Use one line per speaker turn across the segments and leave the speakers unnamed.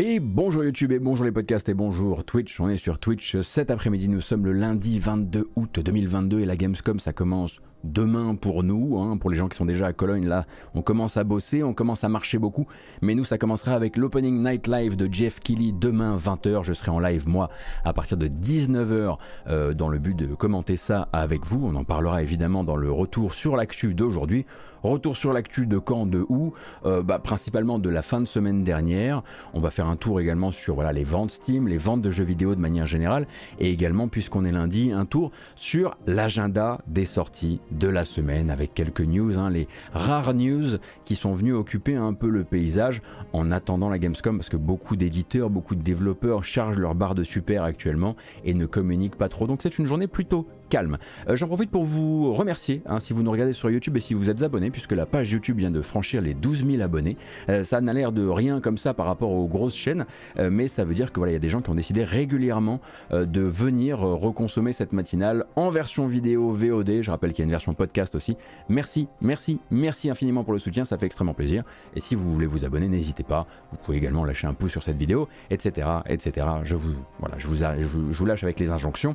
Et bonjour YouTube et bonjour les podcasts et bonjour Twitch. On est sur Twitch cet après-midi. Nous sommes le lundi 22 août 2022 et la Gamescom ça commence demain pour nous, hein, pour les gens qui sont déjà à Cologne, là, on commence à bosser, on commence à marcher beaucoup, mais nous, ça commencera avec l'opening night live de Jeff Kelly demain 20h. Je serai en live, moi, à partir de 19h, euh, dans le but de commenter ça avec vous. On en parlera évidemment dans le retour sur l'actu d'aujourd'hui. Retour sur l'actu de quand, de où, euh, bah, principalement de la fin de semaine dernière. On va faire un tour également sur les ventes Steam, les ventes de jeux vidéo de manière générale, et également, puisqu'on est lundi, un tour sur l'agenda des sorties de la semaine avec quelques news, hein, les rares news qui sont venus occuper un peu le paysage en attendant la Gamescom parce que beaucoup d'éditeurs, beaucoup de développeurs chargent leur barre de super actuellement et ne communiquent pas trop. Donc c'est une journée plutôt calme. Euh, j'en profite pour vous remercier hein, si vous nous regardez sur YouTube et si vous êtes abonné, puisque la page YouTube vient de franchir les 12 000 abonnés. Euh, ça n'a l'air de rien comme ça par rapport aux grosses chaînes, euh, mais ça veut dire que voilà, il y a des gens qui ont décidé régulièrement de venir reconsommer cette matinale en version vidéo VOD. Je rappelle qu'il y a une version podcast aussi. Merci, merci, merci infiniment pour le soutien, ça fait extrêmement plaisir. Et si vous voulez vous abonner, n'hésitez pas. Vous pouvez également lâcher un pouce sur cette vidéo, etc., etc. Je vous, voilà, je vous, je vous, je vous lâche avec les injonctions.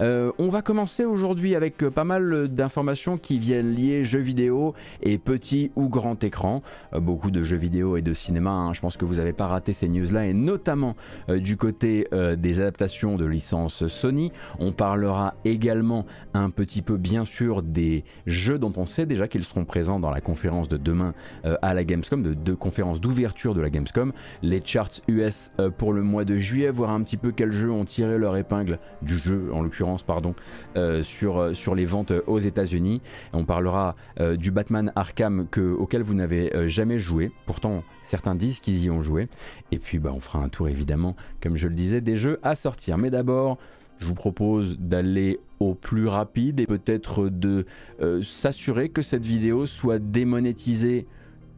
on va commencer aujourd'hui avec euh, pas mal d'informations qui viennent lier jeux vidéo et petit ou grand écran. Euh, beaucoup de jeux vidéo et de cinéma, hein. je pense que vous n'avez pas raté ces news-là, et notamment euh, du côté des adaptations de licences Sony. On parlera également un petit peu, bien sûr, des jeux dont on sait déjà qu'ils seront présents dans la conférence de demain à la Gamescom, de deux conférences d'ouverture de la Gamescom, les charts US pour le mois de juillet, voir un petit peu quels jeux ont tiré leur épingle du jeu, en l'occurrence, pardon, euh, sur, euh, sur les ventes aux États-Unis. On parlera euh, du Batman Arkham que, auquel vous n'avez jamais joué. Pourtant, certains disent qu'ils y ont joué. Et puis, bah, on fera un tour évidemment, comme je le disais, des jeux à sortir. Mais d'abord, je vous propose d'aller au plus rapide et peut-être de s'assurer que cette vidéo soit démonétisée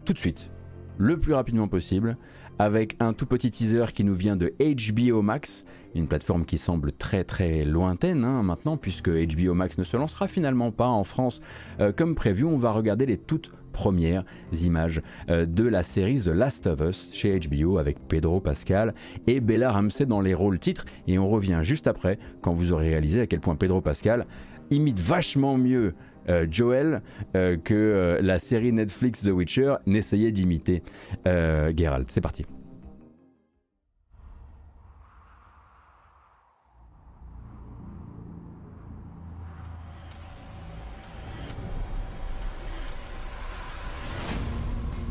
tout de suite, le plus rapidement possible avec un tout petit teaser qui nous vient de HBO Max, une plateforme qui semble très très lointaine hein, maintenant, puisque HBO Max ne se lancera finalement pas en France euh, comme prévu. On va regarder les toutes premières images euh, de la série The Last of Us chez HBO avec Pedro Pascal et Bella Ramsey dans les rôles titres. Et on revient juste après quand vous aurez réalisé à quel point Pedro Pascal imite vachement mieux Joel euh, que euh, la série Netflix The Witcher n'essayait d'imiter Geralt. C'est parti.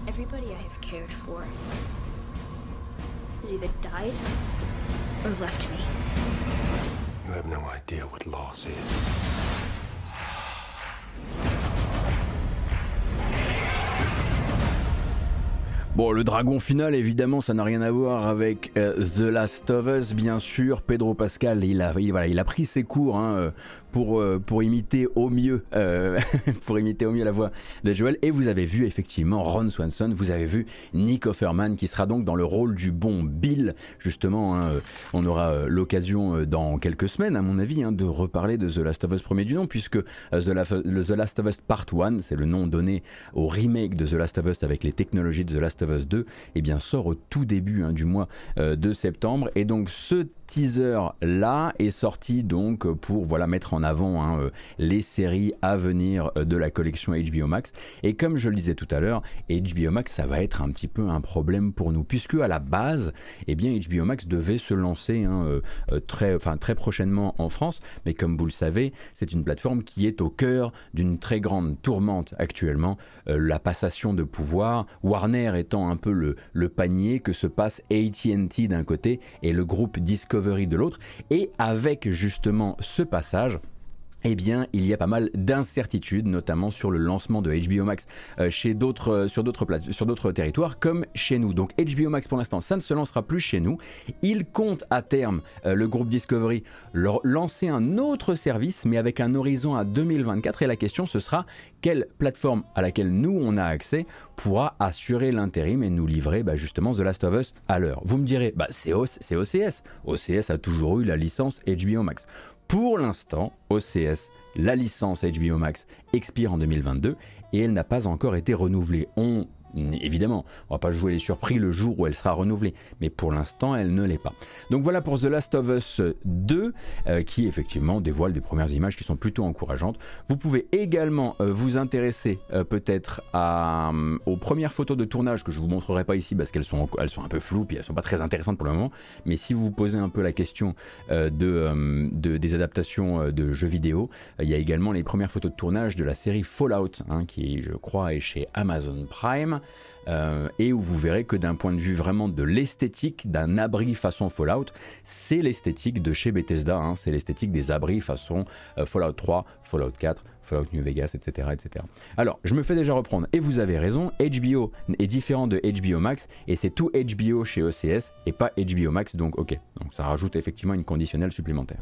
Everybody I have cared for has either died or left me. You have no idea what loss is. Bon, le dragon final, évidemment, ça n'a rien à voir avec euh, The Last of Us, bien sûr. Pedro Pascal, il a, voilà, il a pris ses cours hein, euh, pour, euh, pour imiter au mieux euh, pour imiter au mieux la voix de Joel et vous avez vu effectivement Ron Swanson vous avez vu Nick Offerman qui sera donc dans le rôle du bon Bill. Justement hein, euh, on aura l'occasion dans quelques semaines à mon avis hein, de reparler de The Last of Us premier du nom puisque The, The Last of Us Part 1 c'est le nom donné au remake de The Last of Us avec les technologies de The Last of Us 2 et eh bien sort au tout début hein, du mois de septembre. Et donc ce teaser là est sorti donc pour voilà mettre en avant hein, euh, les séries à venir euh, de la collection HBO Max. Et comme je le disais tout à l'heure HBO Max ça va être un petit peu un problème pour nous puisque à la base eh bien HBO Max devait se lancer hein, euh, très prochainement en France. Mais comme vous le savez c'est une plateforme qui est au cœur d'une très grande tourmente actuellement la passation de pouvoir Warner étant un peu le, le panier que se passe AT&T d'un côté et le groupe Discovery de l'autre. Et avec justement ce passage, eh bien, il y a pas mal d'incertitudes, notamment sur le lancement de HBO Max euh, chez d'autres, euh, sur d'autres territoires, comme chez nous. Donc, HBO Max, pour l'instant, ça ne se lancera plus chez nous. Il compte à terme, euh, le groupe Discovery, leur lancer un autre service, mais avec un horizon à 2024. Et la question, ce sera quelle plateforme à laquelle nous, on a accès, pourra assurer l'intérim et nous livrer bah, justement The Last of Us à l'heure. Vous me direz, bah, c'est OCS. OCS a toujours eu la licence HBO Max. Pour l'instant, OCS, la licence HBO Max expire en 2022 et elle n'a pas encore été renouvelée. Évidemment, on va pas jouer les surpris le jour où elle sera renouvelée, mais pour l'instant, elle ne l'est pas. Donc voilà pour The Last of Us 2, euh, qui effectivement dévoile des premières images qui sont plutôt encourageantes. Vous pouvez également euh, vous intéresser euh, peut-être aux premières photos de tournage que je vous montrerai pas ici parce qu'elles sont, elles sont un peu floues puis elles sont pas très intéressantes pour le moment. Mais si vous vous posez un peu la question de, des adaptations de jeux vidéo, il y a également les premières photos de tournage de la série Fallout, hein, qui je crois est chez Amazon Prime. Euh, et où vous verrez que d'un point de vue vraiment de l'esthétique d'un abri façon Fallout, c'est l'esthétique de chez Bethesda, hein. c'est l'esthétique des abris façon euh, Fallout 3, Fallout 4, Fallout New Vegas, etc., etc. Alors, je me fais déjà reprendre, et vous avez raison, HBO est différent de HBO Max, et c'est tout HBO chez OCS, et pas HBO Max, donc ok. Donc ça rajoute effectivement une conditionnelle supplémentaire.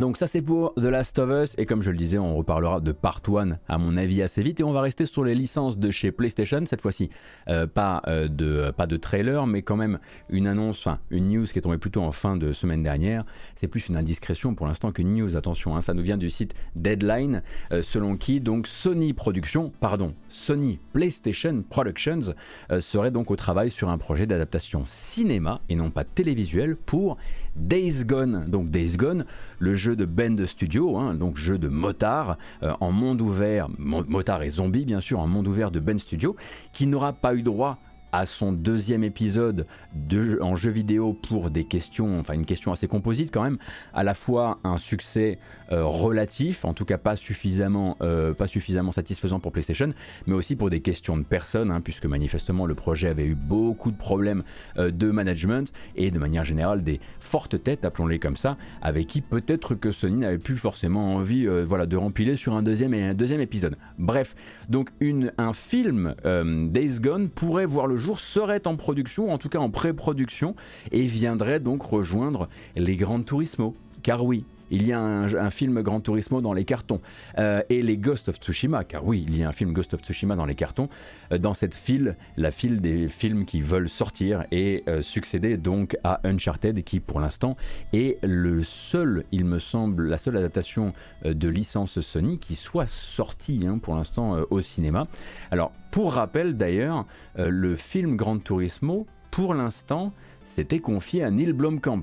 Donc ça c'est pour The Last of Us et comme je le disais on reparlera de Part 1 à mon avis assez vite et on va rester sur les licences de chez PlayStation cette fois-ci. Euh, pas, euh, de, pas de trailer mais quand même une annonce, enfin une news qui est tombée plutôt en fin de semaine dernière. C'est plus une indiscrétion pour l'instant qu'une news, attention, hein. ça nous vient du site Deadline euh, selon qui donc Sony Productions, pardon, Sony PlayStation Productions serait donc au travail sur un projet d'adaptation cinéma et non pas télévisuel pour Days Gone. Donc Days Gone, le jeu de Bend Studio, hein, donc jeu de motard euh, en monde ouvert, motard et zombie bien sûr, en monde ouvert de Ben Studio, qui n'aura pas eu droit à son deuxième épisode de, en jeu vidéo pour des questions, enfin une question assez composite quand même, à la fois un succès euh, relatif, en tout cas pas suffisamment, euh, pas suffisamment satisfaisant pour PlayStation, mais aussi pour des questions de personnes, hein, puisque manifestement le projet avait eu beaucoup de problèmes euh, de management et de manière générale des fortes têtes, appelons-les comme ça, avec qui peut-être que Sony n'avait plus forcément envie voilà, de rempiler sur un deuxième, et un deuxième épisode. Bref, donc une, un film Days Gone pourrait voir le serait en production, en tout cas en pré-production, et viendrait donc rejoindre les grandes Turismo. Car oui, il y a un, film Grand Turismo dans les cartons. Euh, et les Ghost of Tsushima, car oui, il y a un film Ghost of Tsushima dans les cartons, euh, dans cette file, la file des films qui veulent sortir et euh, succéder donc à Uncharted, qui pour l'instant est le seul, il me semble, la seule adaptation de licence Sony qui soit sortie hein, pour l'instant au cinéma. Alors, pour rappel d'ailleurs, le film Grand Turismo, pour l'instant, s'était confié à Neil Blomkamp.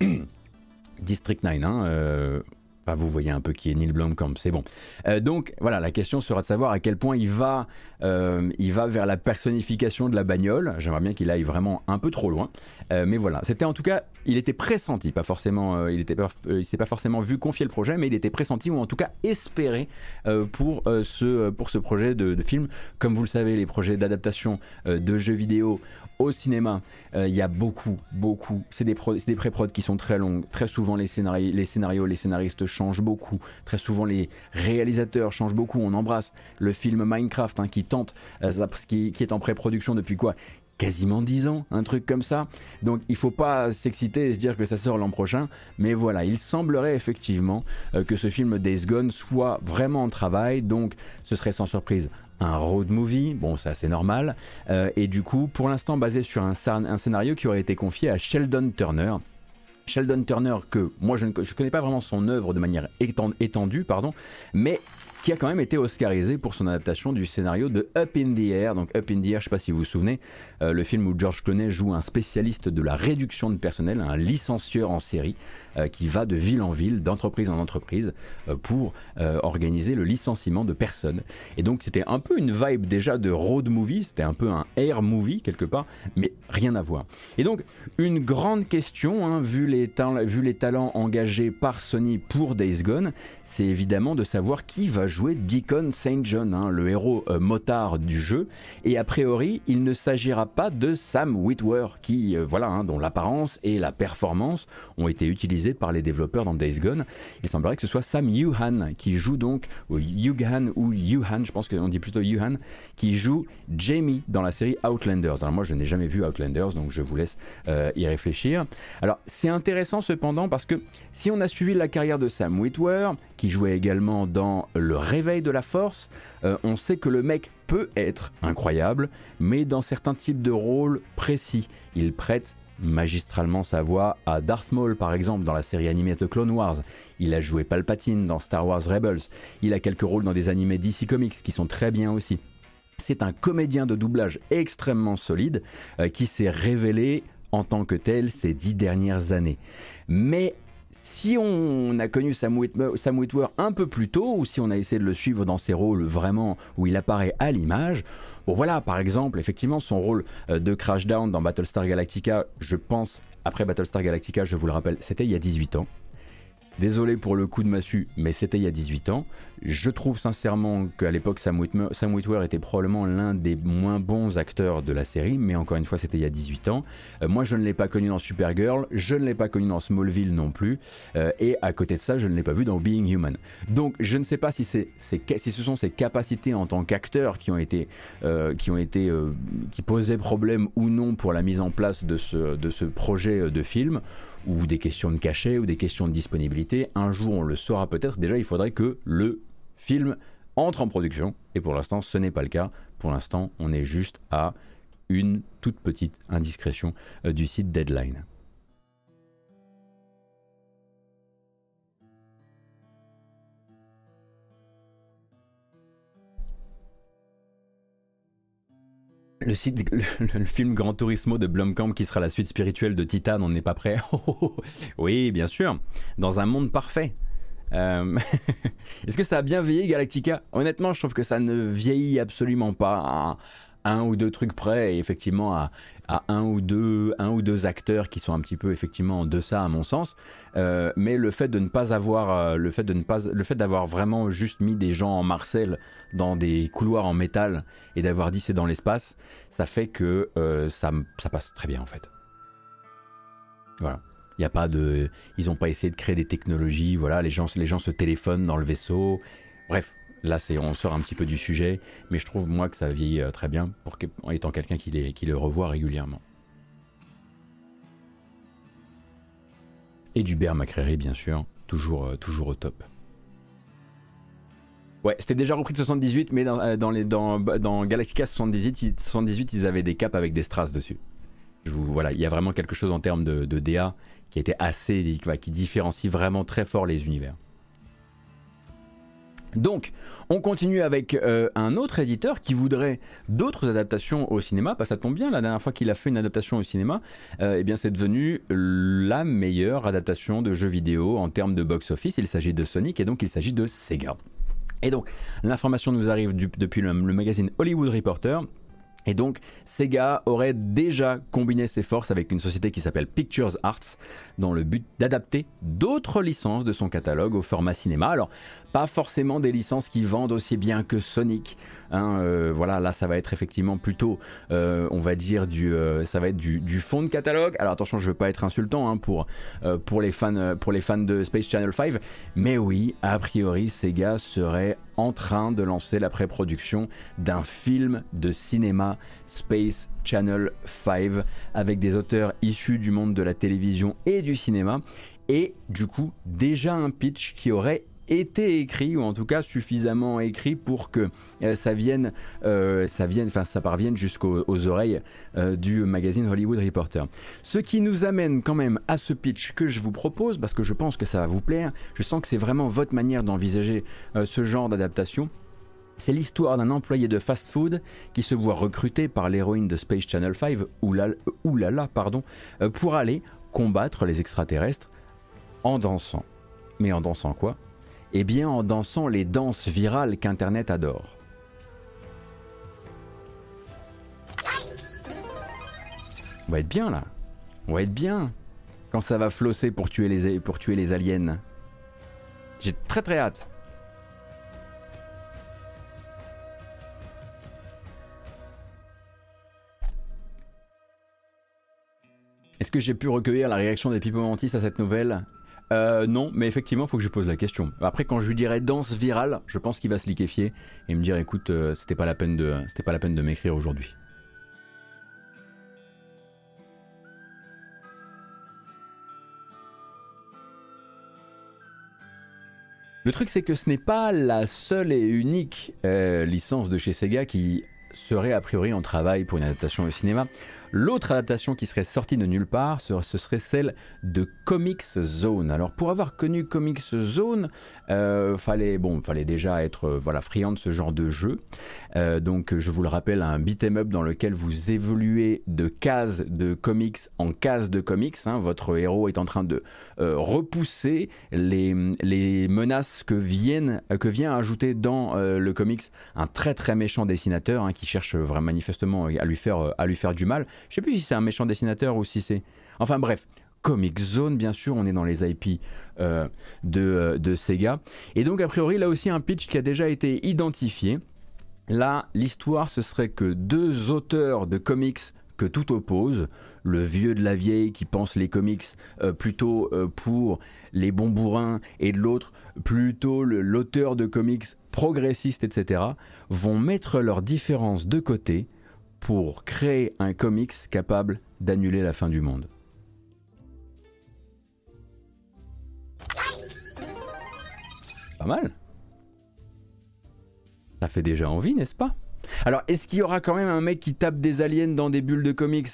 District 9, hein, euh, vous voyez un peu qui est Neil Blomkamp, c'est bon. Euh, donc voilà, la question sera de savoir à quel point il va, euh, il va vers la personnification de la bagnole. J'aimerais bien qu'il aille vraiment un peu trop loin. mais voilà, c'était en tout cas, il était pressenti, pas forcément, il était il s'était pas forcément vu confier le projet, mais il était pressenti ou en tout cas espéré pour ce pour ce projet de, de, film. Comme vous le savez, les projets d'adaptation de jeux vidéo au cinéma, euh, il y a beaucoup, beaucoup. C'est des, pré-prod qui sont très longues. Très souvent, les scénarios, les scénaristes changent beaucoup. Très souvent, les réalisateurs changent beaucoup. On embrasse le film Minecraft hein, qui tente, euh, qui, qui, est en pré-production depuis quoi? Quasiment 10 ans, un truc comme ça. Donc il faut pas s'exciter et se dire que ça sort l'an prochain. Mais voilà, il semblerait effectivement euh, que ce film Days Gone soit vraiment en travail. Donc ce serait sans surprise un road movie, bon ça c'est normal, euh, et du coup pour l'instant basé sur un, un, scénario qui aurait été confié à Sheldon Turner. Sheldon Turner que moi je ne je connais pas vraiment son œuvre de manière étendue, pardon, mais qui a quand même été oscarisé pour son adaptation du scénario de Up in the Air. Donc Up in the Air, je ne sais pas si vous vous souvenez, euh, le film où George Clooney joue un spécialiste de la réduction de personnel, un licencieur en série, euh, qui va de ville en ville, d'entreprise en entreprise, euh, pour organiser le licenciement de personnes. Et donc c'était un peu une vibe déjà de road movie, c'était un peu un air movie quelque part, mais rien à voir. Et donc une grande question, hein, vu, les vu les talents engagés par Sony pour Days Gone, c'est évidemment de savoir qui va jouer jouer Deacon St. John, hein, le héros euh, motard du jeu. Et a priori, il ne s'agira pas de Sam Witwer, qui, euh, voilà, hein, dont l'apparence et la performance ont été utilisées par les développeurs dans Days Gone. Il semblerait que ce soit Sam Yuhan qui joue donc, ou Yuhan ou Yuhan, je pense qu'on dit plutôt Yuhan, qui joue Jamie dans la série Outlanders. Alors moi, je n'ai jamais vu Outlanders, donc je vous laisse euh, y réfléchir. Alors c'est intéressant cependant parce que si on a suivi la carrière de Sam Witwer, qui jouait également dans Le Réveil de la Force, euh, on sait que le mec peut être incroyable, mais dans certains types de rôles précis, il prête magistralement sa voix à Darth Maul par exemple dans la série animée The Clone Wars. Il a joué Palpatine dans Star Wars Rebels. Il a quelques rôles dans des animés DC Comics qui sont très bien aussi. C'est un comédien de doublage extrêmement solide euh, qui s'est révélé en tant que tel ces dix dernières années. Mais si on a connu Sam, un peu plus tôt, ou si on a essayé de le suivre dans ses rôles vraiment où il apparaît à l'image, bon voilà, par exemple, effectivement, son rôle euh, de Crashdown dans Battlestar Galactica, je pense, après Battlestar Galactica, je vous le rappelle, c'était il y a 18 ans. Désolé pour le coup de massue, mais c'était il y a 18 ans. Je trouve sincèrement qu'à l'époque, Sam, Witwer était probablement l'un des moins bons acteurs de la série, mais encore une fois, c'était il y a 18 ans. Euh, moi, je ne l'ai pas connu dans Supergirl, je ne l'ai pas connu dans Smallville non plus, euh, et à côté de ça, je ne l'ai pas vu dans Being Human. Donc, je ne sais pas si ce sont ses capacités en tant qu'acteur qui ont été, euh, qui ont été, qui posaient problème ou non pour la mise en place de ce, de ce projet de film ou des questions de cachet ou des questions de disponibilité. Un jour, on le saura peut-être. Déjà, il faudrait que le film entre en production. Et pour l'instant, ce n'est pas le cas. Pour l'instant, on est juste à une toute petite indiscrétion euh, du site Deadline. Le, site, le, film Grand Turismo de Blomkamp qui sera la suite spirituelle de Titan, on n'est pas prêt Oui, bien sûr, dans un monde parfait. Euh, est-ce que ça a bien vieilli Galactica? Honnêtement, je trouve que ça ne vieillit absolument pas à un ou deux trucs près et effectivement à, un ou deux, un ou deux acteurs qui sont un petit peu effectivement en deçà à mon sens. Euh, mais le fait de ne pas avoir, euh, le fait de ne pas, le fait d'avoir vraiment juste mis des gens en Marcel dans des couloirs en métal et d'avoir dit c'est dans l'espace, ça fait que ça passe très bien en fait. Voilà. Y a pas de, ils n'ont pas essayé de créer des technologies. Voilà, les gens, les se téléphonent dans le vaisseau. Bref, Là, c'est, on sort un petit peu du sujet, mais je trouve moi que ça vieillit euh, très bien en étant quelqu'un qui, qui le revoit régulièrement. Et du Bear McCreary, bien sûr, toujours, euh, toujours au top. Ouais, c'était déjà repris de 78, mais dans, euh, dans, les, dans, dans Galactica 78, 78, ils avaient des capes avec des strass dessus. Voilà, il y a vraiment quelque chose en termes de, de DA qui était assez, qui différencie vraiment très fort les univers. Donc, on continue avec euh, un autre éditeur qui voudrait d'autres adaptations au cinéma. Bah, ça tombe bien, la dernière fois qu'il a fait une adaptation au cinéma, euh, eh bien c'est devenu la meilleure adaptation de jeux vidéo en termes de box-office. Il s'agit de Sonic et donc il s'agit de Sega. Et donc, l'information nous arrive depuis le magazine Hollywood Reporter. Et donc, Sega aurait déjà combiné ses forces avec une société qui s'appelle Pictures Arts dans le but d'adapter d'autres licences de son catalogue au format cinéma. Alors, pas forcément des licences qui vendent aussi bien que Sonic. Hein, euh, voilà, là, ça va être effectivement plutôt, euh, on va dire, du, euh, du, fond de catalogue. Alors attention, je veux pas être insultant hein, pour les fans de Space Channel 5, mais oui, a priori, Sega serait en train de lancer la pré-production d'un film de cinéma Space Channel 5 avec des auteurs issus du monde de la télévision et du cinéma et du coup déjà un pitch qui aurait été écrit ou en tout cas suffisamment écrit pour que euh, ça vienne, euh, ça vienne, enfin ça parvienne jusqu'aux oreilles euh, du magazine Hollywood Reporter. Ce qui nous amène quand même à ce pitch que je vous propose parce que je pense que ça va vous plaire. Je sens que c'est vraiment votre manière d'envisager ce genre d'adaptation. C'est l'histoire d'un employé de fast-food qui se voit recruté par l'héroïne de Space Channel 5, oulala, pardon, pour aller combattre les extraterrestres en dansant. Mais en dansant quoi? Eh bien en dansant les danses virales qu'Internet adore. On va être bien là. On va être bien. Quand ça va flosser pour tuer les, pour tuer les aliens. J'ai très très hâte. Est-ce que j'ai pu recueillir la réaction des People Mantis à cette nouvelle? Euh, non, mais effectivement, il faut que je pose la question. Après, quand je lui dirai danse virale, je pense qu'il va se liquéfier et me dire écoute, euh, c'était pas la peine de, c'était pas la peine de m'écrire aujourd'hui. Le truc, c'est que ce n'est pas la seule et unique euh, licence de chez Sega qui serait a priori en travail pour une adaptation au cinéma. L'autre adaptation qui serait sortie de nulle part, ce, serait celle de Comics Zone. Alors pour avoir connu Comics Zone, euh, fallait déjà être euh, voilà friand de ce genre de jeu. Euh, donc je vous le rappelle, un beat'em up dans lequel vous évoluez de cases de comics en cases de comics. Hein. Votre héros est en train de repousser les, menaces que vient ajouter dans le comics un très très méchant dessinateur hein, qui cherche vraiment manifestement à lui faire du mal. Je sais plus si c'est un méchant dessinateur ou si c'est. Enfin bref, Comic Zone, bien sûr, on est dans les IP euh, de, euh, de, Sega. Et donc, a priori, là aussi, un pitch qui a déjà été identifié. Là, l'histoire, ce serait que deux auteurs de comics que tout oppose, le vieux de la vieille qui pense les comics euh, plutôt pour les bons bourrins et de l'autre plutôt l'auteur de comics progressiste, etc., vont mettre leurs différences de côté pour créer un comics capable d'annuler la fin du monde. Pas mal. Ça fait déjà envie, n'est-ce pas? Alors, est-ce qu'il y aura quand même un mec qui tape des aliens dans des bulles de comics?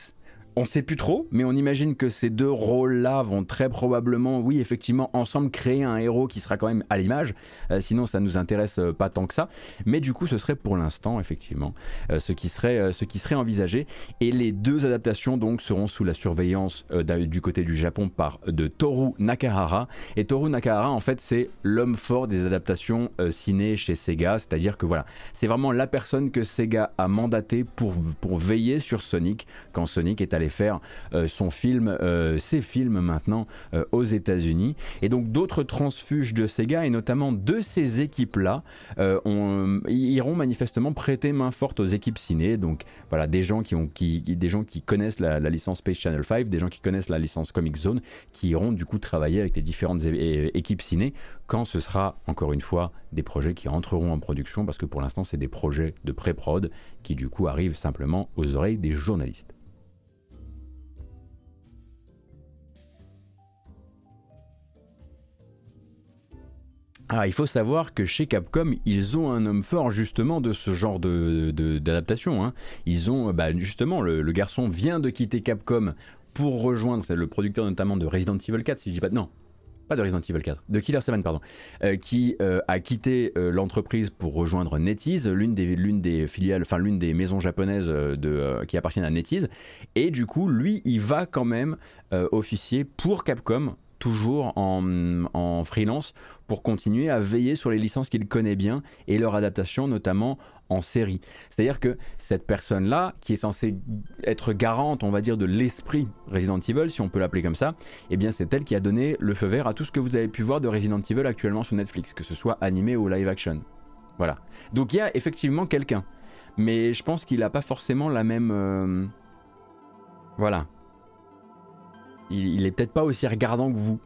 On sait plus trop, mais on imagine que ces deux rôles-là vont très probablement, oui, effectivement, ensemble créer un héros qui sera quand même à l'image. Euh, sinon, ça nous intéresse euh, pas tant que ça. Mais du coup, ce serait pour l'instant, effectivement, euh, ce, qui serait, envisagé. Et les deux adaptations, donc, seront sous la surveillance du côté du Japon par de Toru Nakahara. Et Toru Nakahara, en fait, c'est l'homme fort des adaptations ciné chez Sega. C'est-à-dire que voilà, c'est vraiment la personne que Sega a mandaté pour, pour veiller sur Sonic quand Sonic est à faire euh, son film, euh, ses films maintenant euh, aux États-Unis. Et donc d'autres transfuges de Sega et notamment de ces équipes-là iront manifestement prêter main forte aux équipes ciné. Donc voilà, des gens qui, ont, qui, des gens qui connaissent la, licence Space Channel 5, des gens qui connaissent la licence Comic Zone, qui iront du coup travailler avec les différentes équipes ciné quand ce sera encore une fois des projets qui entreront en production parce que pour l'instant c'est des projets de pré-prod qui du coup arrivent simplement aux oreilles des journalistes. Ah, il faut savoir que chez Capcom, ils ont un homme fort justement de ce genre d'adaptation. De, hein. Ils ont, bah, justement, le, garçon vient de quitter Capcom pour rejoindre, le producteur notamment de Resident Evil 4, si je dis pas non, pas de Resident Evil 4, de Killer 7, pardon, euh, qui euh, a quitté euh, l'entreprise pour rejoindre NetEase, l'une des, filiales, enfin l'une des maisons japonaises qui appartiennent à NetEase. Et du coup, lui, il va quand même officier pour Capcom toujours en, freelance pour continuer à veiller sur les licences qu'il connaît bien et leur adaptation notamment en série. C'est-à-dire que cette personne-là, qui est censée être garante, on va dire, de l'esprit Resident Evil, si on peut l'appeler comme ça, eh bien c'est elle qui a donné le feu vert à tout ce que vous avez pu voir de Resident Evil actuellement sur Netflix, que ce soit animé ou live action. Voilà. Donc il y a effectivement quelqu'un. Mais je pense qu'il n'a pas forcément la même... Euh, voilà il, est peut-être pas aussi regardant que vous.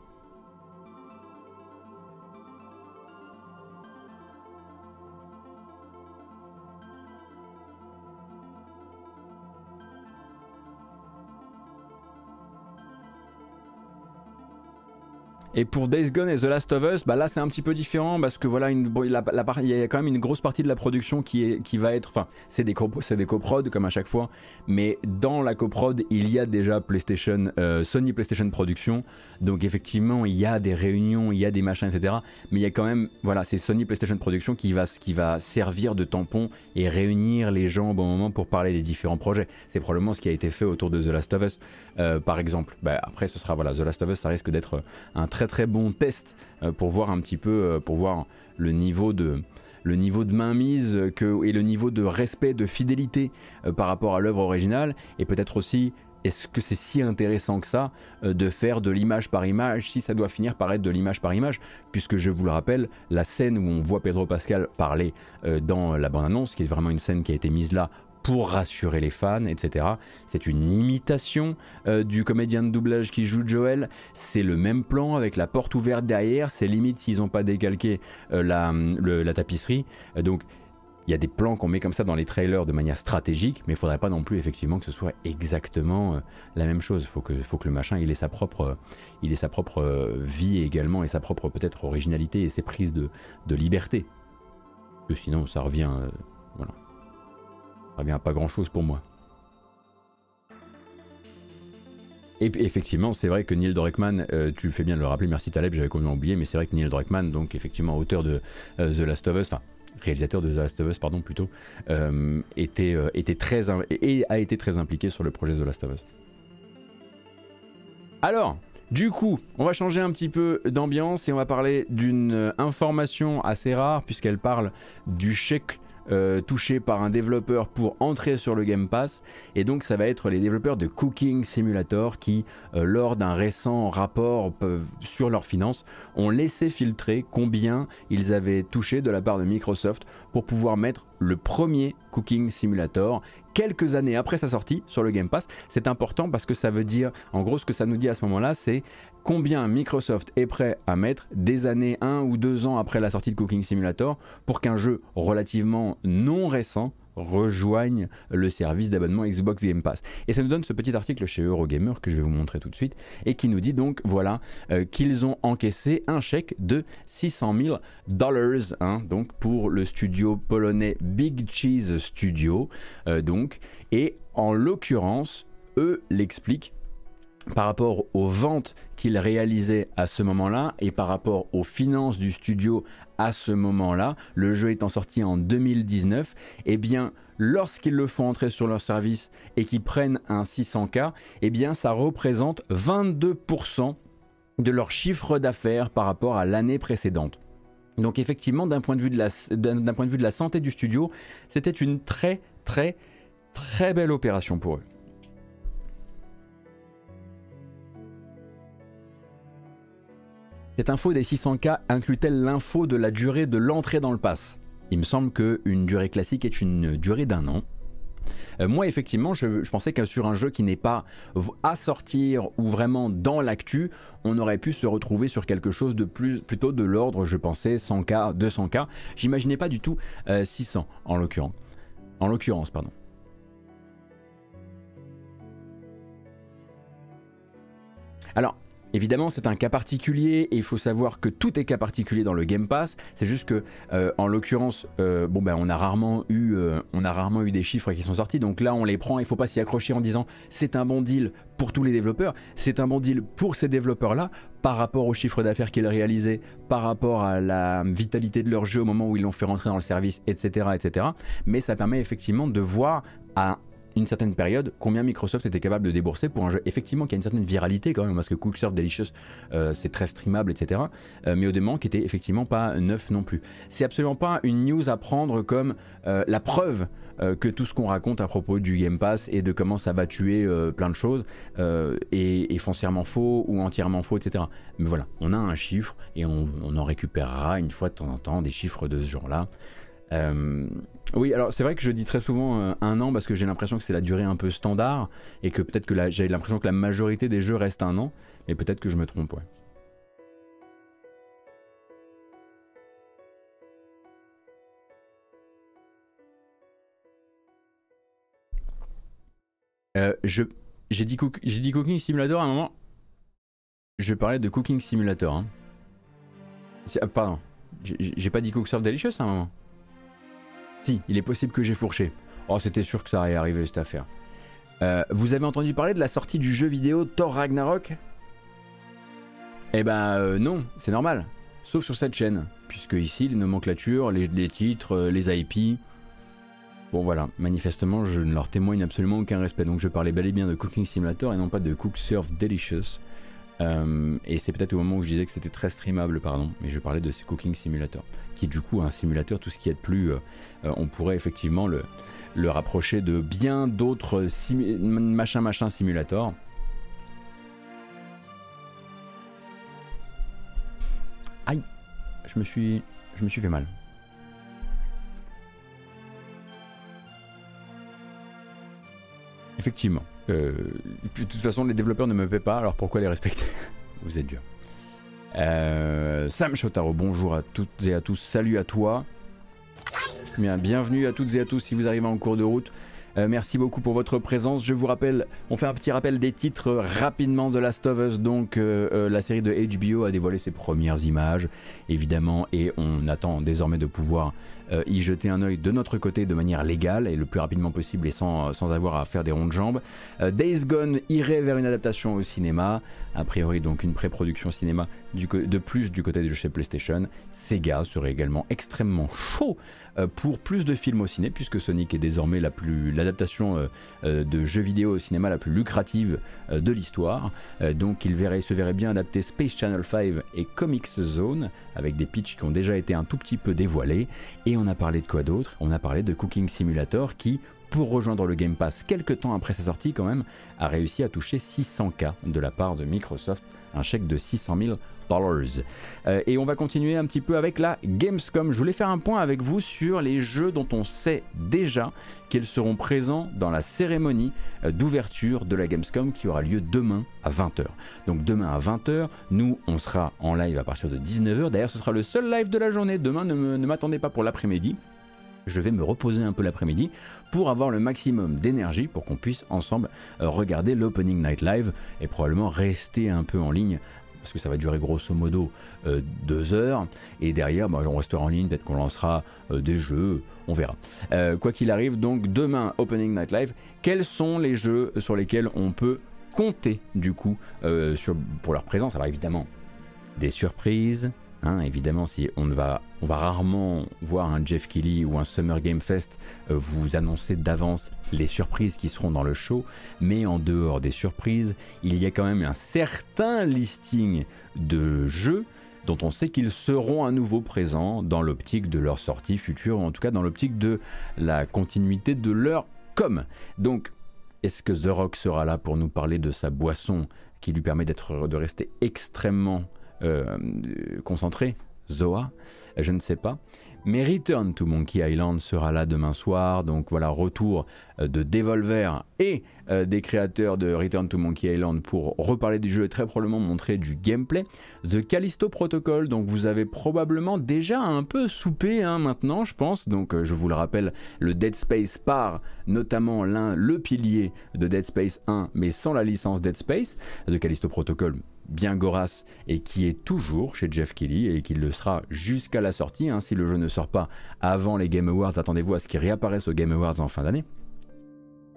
Et pour Days Gone et The Last of Us, bah là c'est un petit peu différent parce que voilà, il y a quand même une grosse partie de la production qui, est, qui va être, enfin c'est des, des coprods comme à chaque fois, mais dans la coprod il y a déjà PlayStation, euh, Sony PlayStation Production, donc effectivement il y a des réunions, il y a des machins, etc. Mais il y a quand même, voilà, c'est Sony PlayStation Production qui va, qui va servir de tampon et réunir les gens au bon moment pour parler des différents projets. C'est probablement ce qui a été fait autour de The Last of Us, euh, par exemple. Bah, après ce sera, voilà, The Last of Us, ça risque d'être un très très bon test euh, pour voir un petit peu, euh, pour voir le niveau de le niveau de mainmise que, et le niveau de respect, de fidélité euh, par rapport à l'œuvre originale, et peut-être aussi est-ce que c'est si intéressant que ça de faire de l'image par image si ça doit finir par être de l'image par image Puisque je vous le rappelle, la scène où on voit Pedro Pascal parler dans la bande-annonce, qui est vraiment une scène qui a été mise là pour rassurer les fans, etc. C'est une imitation euh, du comédien de doublage qui joue Joel. C'est le même plan avec la porte ouverte derrière. C'est limite s'ils n'ont pas décalqué euh, la, tapisserie. Euh, donc il y a des plans qu'on met comme ça dans les trailers de manière stratégique, mais il faudrait pas non plus effectivement que ce soit exactement la même chose. Il faut que, le machin ait sa propre, vie également et sa propre peut-être originalité et ses prises de, de liberté. Que sinon ça revient, voilà. Revient pas grand chose pour moi. Et effectivement, c'est vrai que Neil Druckmann, euh, tu fais bien de le rappeler, merci Taleb, j'avais complètement oublié, mais c'est vrai que Neil Druckmann, donc effectivement auteur de euh, The Last of Us, enfin réalisateur de The Last of Us, pardon, plutôt, euh, était, était très a été très impliqué sur le projet The Last of Us. Alors, du coup, on va changer un petit peu d'ambiance et on va parler d'une information assez rare puisqu'elle parle du chèque euh, touché par un développeur pour entrer sur le Game Pass. Et donc ça va être les développeurs de Cooking Simulator qui, euh, lors d'un récent rapport sur leurs finances, ont laissé filtrer combien ils avaient touché de la part de Microsoft pour pouvoir mettre le premier Cooking Simulator quelques années après sa sortie sur le Game Pass. C'est important parce que ça veut dire, en gros, ce que ça nous dit à ce moment-là, c'est combien Microsoft est prêt à mettre des années, un ou deux ans après la sortie de Cooking Simulator pour qu'un jeu relativement non récent rejoignent le service d'abonnement Xbox Game Pass. Et ça nous donne ce petit article chez Eurogamer que je vais vous montrer tout de suite et qui nous dit donc voilà euh, qu'ils ont encaissé un chèque de 600 000 dollars hein, donc pour le studio polonais Big Cheese Studio euh, donc et en l'occurrence eux l'expliquent par rapport aux ventes qu'il réalisait à ce moment-là et par rapport aux finances du studio à ce moment-là, le jeu étant sorti en 2019, eh bien, lorsqu'ils le font entrer sur leur service et qu'ils prennent un 600K, eh bien, ça représente 22% de leur chiffre d'affaires par rapport à l'année précédente. Donc effectivement, d'un point, de vue de la, d'un point de vue de la santé du studio, c'était une très très très belle opération pour eux. Cette info des 600K inclut-elle l'info de la durée de l'entrée dans le pass? Il me semble qu'une durée classique est une durée d'un an. Euh, moi, effectivement, je, pensais que sur un jeu qui n'est pas à sortir ou vraiment dans l'actu, on aurait pu se retrouver sur quelque chose de plus, plutôt de l'ordre, je pensais, 100K, 200K. J'imaginais pas du tout 600 euh, en l'occurrence. En l'occurrence, pardon. Alors, Évidemment, c'est un cas particulier et il faut savoir que tout est cas particulier dans le Game Pass. C'est juste que, euh, en l'occurrence, euh, bon ben, on a rarement eu, euh, on a rarement eu des chiffres qui sont sortis. Donc là, on les prend. Il ne faut pas s'y accrocher en disant c'est un bon deal pour tous les développeurs. C'est un bon deal pour ces développeurs-là par rapport au chiffre d'affaires qu'ils réalisaient, par rapport à la vitalité de leur jeu au moment où ils l'ont fait rentrer dans le service, etc., etc. Mais ça permet effectivement de voir à une certaine période combien Microsoft était capable de débourser pour un jeu effectivement qui a une certaine viralité quand même parce que Cooksurf Delicious euh, c'est très streamable etc euh, mais au dément qui était effectivement pas neuf non plus. C'est absolument pas une news à prendre comme euh, la preuve que tout ce qu'on raconte à propos du Game Pass et de comment ça va tuer plein de choses est, foncièrement faux ou entièrement faux etc mais voilà on a un chiffre et on, on en récupérera une fois de temps en temps des chiffres de ce genre là euh, oui, alors c'est vrai que je dis très souvent euh, un an parce que j'ai l'impression que c'est la durée un peu standard et que peut-être que j'ai l'impression que la majorité des jeux restent un an, mais peut-être que je me trompe, ouais. Euh, j'ai dit, Cooking Simulator à un moment. Je parlais de Cooking Simulator. Hein. Ah, pardon, j'ai pas dit Cooksurf Delicious à un moment. Si, il est possible que j'ai fourché. Oh, c'était sûr que ça allait arriver cette affaire. Euh, vous avez entendu parler de la sortie du jeu vidéo Thor Ragnarok? Eh ben euh, non, c'est normal. Sauf sur cette chaîne. Puisque ici, les nomenclatures, les, titres, euh, les IP. Bon voilà, manifestement, je ne leur témoigne absolument aucun respect. Donc je parlais bel et bien de Cooking Simulator et non pas de Cook Surf Delicious. Et c'est peut-être au moment où je disais que c'était très streamable, pardon, mais je parlais de ce Cooking Simulator qui est du coup un simulateur, tout ce qui est de plus, euh, euh, on pourrait effectivement le, le rapprocher de bien d'autres machin machin simulators. Aïe, je me suis, je me suis fait mal. Effectivement. Euh, de toute façon, les développeurs ne me paient pas, alors pourquoi les respecter Vous êtes dur. Euh, Sam Shotaro, bonjour à toutes et à tous, salut à toi. Bien, bienvenue à toutes et à tous si vous arrivez en cours de route. Euh, merci beaucoup pour votre présence. Je vous rappelle, on fait un petit rappel des titres rapidement. The Last of Us, donc la série de HBO a dévoilé ses premières images, évidemment, et on attend désormais de pouvoir y jeter un œil de notre côté de manière légale et le plus rapidement possible et sans, sans avoir à faire des ronds de jambes. Days Gone irait vers une adaptation au cinéma, a priori donc une pré-production cinéma du, de plus du côté de chez PlayStation. Sega serait également extrêmement chaud euh, pour plus de films au ciné, puisque Sonic est désormais l'adaptation euh, euh, de jeux vidéo au cinéma la plus lucrative de l'histoire. donc il, verrait, se verrait bien adapter Space Channel 5 et Comics Zone, avec des pitchs qui ont déjà été un tout petit peu dévoilés. Et on a parlé de quoi d'autre? On a parlé de Cooking Simulator qui pour rejoindre le Game Pass quelques temps après sa sortie quand même, a réussi à toucher 600K de la part de Microsoft, un chèque de 600 000 euh, et on va continuer un petit peu avec la Gamescom. Je voulais faire un point avec vous sur les jeux dont on sait déjà qu'ils seront présents dans la cérémonie euh, d'ouverture de la Gamescom qui aura lieu demain à 20h. Donc demain à 20h, nous on sera en live à partir de 19h. D'ailleurs ce sera le seul live de la journée. Demain ne m'attendez pas pour l'après-midi je vais me reposer un peu l'après-midi pour avoir le maximum d'énergie pour qu'on puisse ensemble euh, regarder l'Opening Night Live et probablement rester un peu en ligne parce que ça va durer grosso modo euh, deux heures. Et derrière, bah, on restera en ligne, peut-être qu'on lancera euh, des jeux, on verra. Euh, quoi qu'il arrive, donc demain, Opening Night Live, quels sont les jeux sur lesquels on peut compter du coup pour leur présence? Alors évidemment, des surprises, Hein, évidemment, si on va, rarement voir un Jeff Kelly ou un Summer Game Fest euh, vous annoncer d'avance les surprises qui seront dans le show, mais en dehors des surprises, il y a quand même un certain listing de jeux dont on sait qu'ils seront à nouveau présents dans l'optique de leur sortie future, ou en tout cas dans l'optique de la continuité de leur com. Donc, est-ce que The Rock sera là pour nous parler de sa boisson qui lui permet de rester extrêmement concentré, Zoa, je ne sais pas. Mais Return to Monkey Island sera là demain soir, donc voilà, retour euh, de Devolver et euh, des créateurs de Return to Monkey Island pour reparler du jeu et très probablement montrer du gameplay. The Callisto Protocol, donc vous avez probablement déjà un peu soupé hein, maintenant, je pense. Donc je vous le rappelle, le Dead Space par notamment l'un, le pilier de Dead Space 1, mais sans la licence Dead Space. The Callisto Protocol, bien Goras et qui est toujours chez Jeff Kelly et qui le sera jusqu'à la sortie. Hein. Si le jeu ne sort pas avant les Game Awards, attendez-vous à ce qu'il réapparaisse aux Game Awards en fin d'année.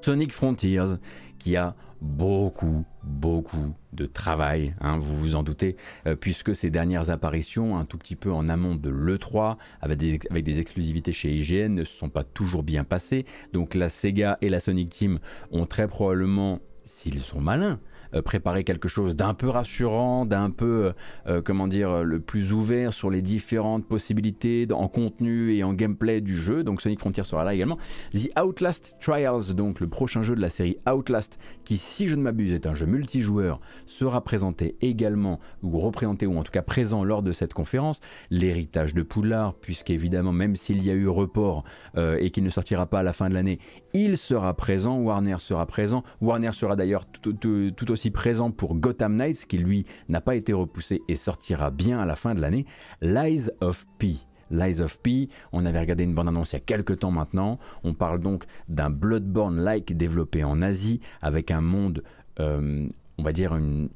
Sonic Frontiers, qui a beaucoup, beaucoup de travail, hein, vous vous en doutez, euh, puisque ces dernières apparitions, un tout petit peu en amont de l'E3, avec des, avec des exclusivités chez IGN, ne se sont pas toujours bien passées. Donc la Sega et la Sonic Team ont très probablement, s'ils sont malins, préparer quelque chose d'un peu rassurant, d'un peu, euh, euh, comment dire, le plus ouvert sur les différentes possibilités en contenu et en gameplay du jeu. Donc Sonic Frontier sera là également. The Outlast Trials, donc le prochain jeu de la série Outlast, qui, si je ne m'abuse, est un jeu multijoueur, sera présenté également, ou représenté, ou en tout cas présent lors de cette conférence. L'héritage de Poudlard, puisqu'évidemment, même s'il y a eu report et qu'il ne sortira pas à la fin de l'année, il sera présent. Warner sera présent. Warner sera d'ailleurs tout, aussi présent pour Gotham Knights, qui lui n'a pas été repoussé et sortira bien à la fin de l'année, Lies of P. Lies of P, on avait regardé une bande-annonce il y a quelques temps maintenant, on parle donc d'un Bloodborne-like développé en Asie, avec un monde, euh, on va dire une,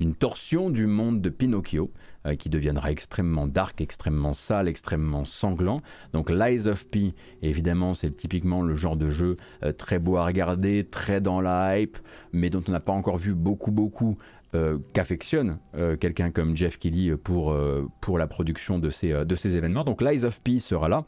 une torsion du monde de Pinocchio euh, qui deviendra extrêmement dark, extrêmement sale, extrêmement sanglant. Donc Lies of P, évidemment, c'est typiquement le genre de jeu euh, très beau à regarder, très dans la hype, mais dont on n'a pas encore vu beaucoup, beaucoup euh, qu'affectionne quelqu'un comme Jeff Kelly pour, pour la production de ces, de ces événements. Donc Lies of P sera là.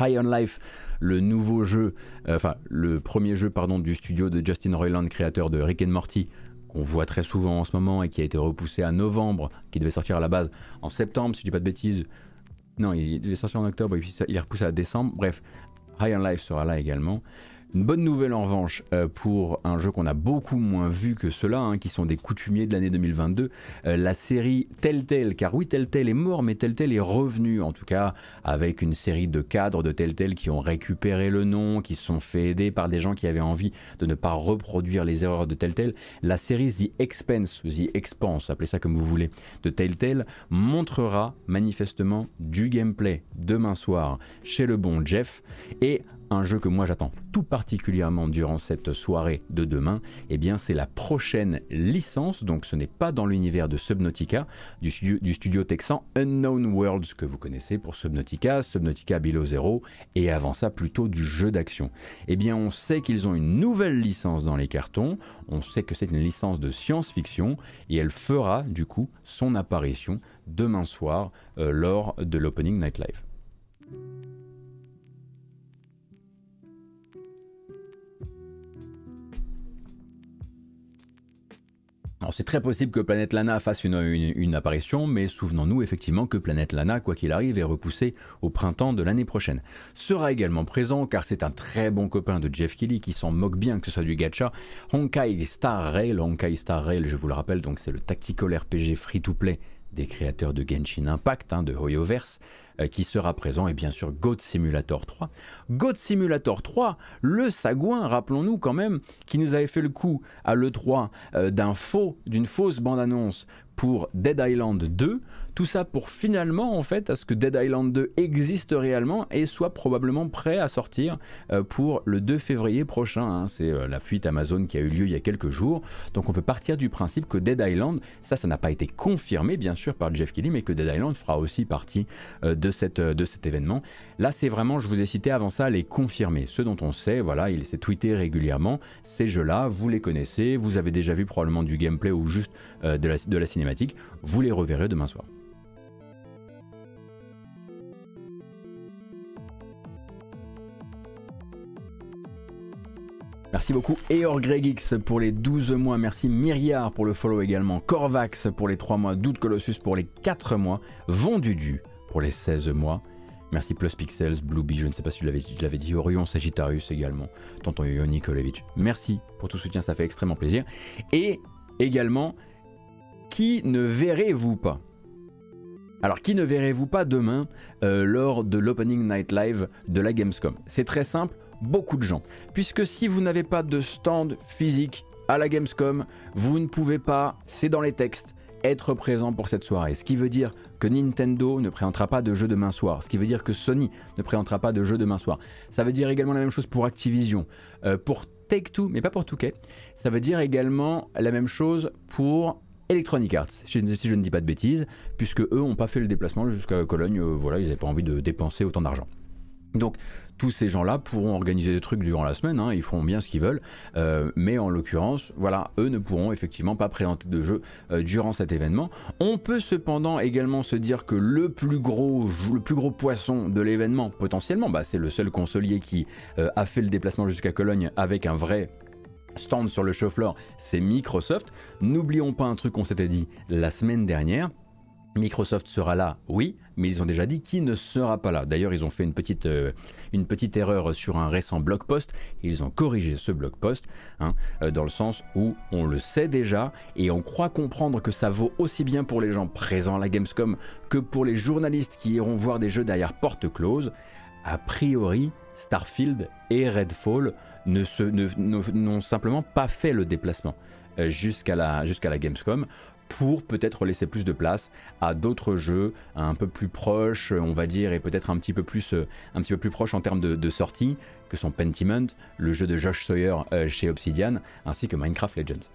High on Life, le nouveau jeu, enfin le premier jeu pardon du studio de Justin Roiland, créateur de Rick and Morty, qu'on voit très souvent en ce moment et qui a été repoussé à novembre, qui devait sortir à la base en septembre, si je dis pas de bêtises. Non, il devait sortir en octobre et puis il est repoussé à décembre. Bref, High on Life sera là également. Une bonne nouvelle en revanche euh, pour un jeu qu'on a beaucoup moins vu que cela, hein, qui sont des coutumiers de l'année 2022, euh, la série Telltale, car oui Telltale est mort, mais Telltale est revenu en tout cas avec une série de cadres de Telltale qui ont récupéré le nom, qui se sont fait aider par des gens qui avaient envie de ne pas reproduire les erreurs de Telltale. La série The Expense, The Expanse, appelez ça comme vous voulez, de Telltale montrera manifestement du gameplay demain soir chez le bon Jeff et un jeu que moi j'attends tout particulièrement durant cette soirée de demain, eh bien c'est la prochaine licence, donc ce n'est pas dans l'univers de Subnautica, du studio, texan Unknown Worlds que vous connaissez pour Subnautica, Subnautica Below Zero, et avant ça plutôt du jeu d'action. Eh bien on sait qu'ils ont une nouvelle licence dans les cartons, on sait que c'est une licence de science-fiction, et elle fera du coup son apparition demain soir euh, lors de l'Opening Night Live. C'est très possible que Planète Lana fasse une, apparition, mais souvenons-nous effectivement que Planète Lana, quoi qu'il arrive, est repoussé au printemps de l'année prochaine. Sera également présent, car c'est un très bon copain de Jeff Kelly qui s'en moque bien que ce soit du gacha, Honkai Star Rail. Honkai Star Rail, je vous le rappelle, donc c'est le tactical RPG free-to-play des créateurs de Genshin Impact, hein, de Hoyoverse, euh, qui sera présent, et bien sûr Goat Simulator 3. Goat Simulator 3, le sagouin, rappelons-nous quand même, qui nous avait fait le coup à l'E3 euh, d'un faux, d'une fausse bande-annonce pour Dead Island 2, tout ça pour finalement, en fait, à ce que Dead Island 2 existe réellement et soit probablement prêt à sortir euh, pour le 2 février prochain. Hein. C'est euh, la fuite Amazon qui a eu lieu il y a quelques jours. Donc on peut partir du principe que Dead Island, ça, ça n'a pas été confirmé bien sûr par Jeff Kelly, mais que Dead Island fera aussi partie euh, de, cet événement. Là, c'est vraiment, je vous ai cité avant ça, les confirmés. Ceux dont on sait, voilà, il s'est tweeté régulièrement. Ces jeux-là, vous les connaissez, vous avez déjà vu probablement du gameplay ou juste de la cinématique. Vous les reverrez demain soir. Merci beaucoup Eor Gregix pour les 12 mois. Merci Myriard pour le follow également. Corvax pour les 3 mois. Doute Colossus pour les 4 mois. Vendudu pour les 16 mois. Merci Plus Pixels, Bluebee, je ne sais pas si je l'avais dit, Orion Sagittarius également, Tonton Yo Nikolevich. Merci pour tout soutien, ça fait extrêmement plaisir. Et également, qui ne verrez-vous pas? Alors, qui ne verrez-vous pas demain euh, lors de l'Opening Night Live de la Gamescom? C'est très simple, beaucoup de gens. Puisque si vous n'avez pas de stand physique à la Gamescom, vous ne pouvez pas, c'est dans les textes, être présent pour cette soirée. Ce qui veut dire que Nintendo ne présentera pas de jeu demain soir. Ce qui veut dire que Sony ne présentera pas de jeu demain soir. Ça veut dire également la même chose pour Activision, euh, pour Take-Two, mais pas pour Touquet. Ça veut dire également la même chose pour Electronic Arts, si je, ne dis pas de bêtises, puisque eux n'ont pas fait le déplacement jusqu'à Cologne. Euh, voilà, ils n'avaient pas envie de dépenser autant d'argent. Donc tous ces gens-là pourront organiser des trucs durant la semaine, hein, ils feront bien ce qu'ils veulent, euh, mais en l'occurrence, voilà, eux ne pourront effectivement pas présenter de jeu euh, durant cet événement. On peut cependant également se dire que le plus gros, poisson de l'événement, potentiellement, bah, c'est le seul consolier qui euh, a fait le déplacement jusqu'à Cologne avec un vrai stand sur le show floor, c'est Microsoft. N'oublions pas un truc qu'on s'était dit la semaine dernière, Microsoft sera là, oui, mais ils ont déjà dit qui ne sera pas là. D'ailleurs, ils ont fait une petite, euh, une petite erreur sur un récent blog post. ils ont corrigé ce blog post, hein, euh, dans le sens où on le sait déjà et on croit comprendre que ça vaut aussi bien pour les gens présents à la Gamescom que pour les journalistes qui iront voir des jeux derrière porte close. A priori, Starfield et Redfall n'ont simplement pas fait le déplacement euh, jusqu'à la Gamescom pour peut-être laisser plus de place à d'autres jeux un peu plus proches, on va dire, et peut-être un petit peu plus, euh, un proches en termes de, sortie, que sont Pentiment, le jeu de Josh Sawyer euh, chez Obsidian, ainsi que Minecraft Legends.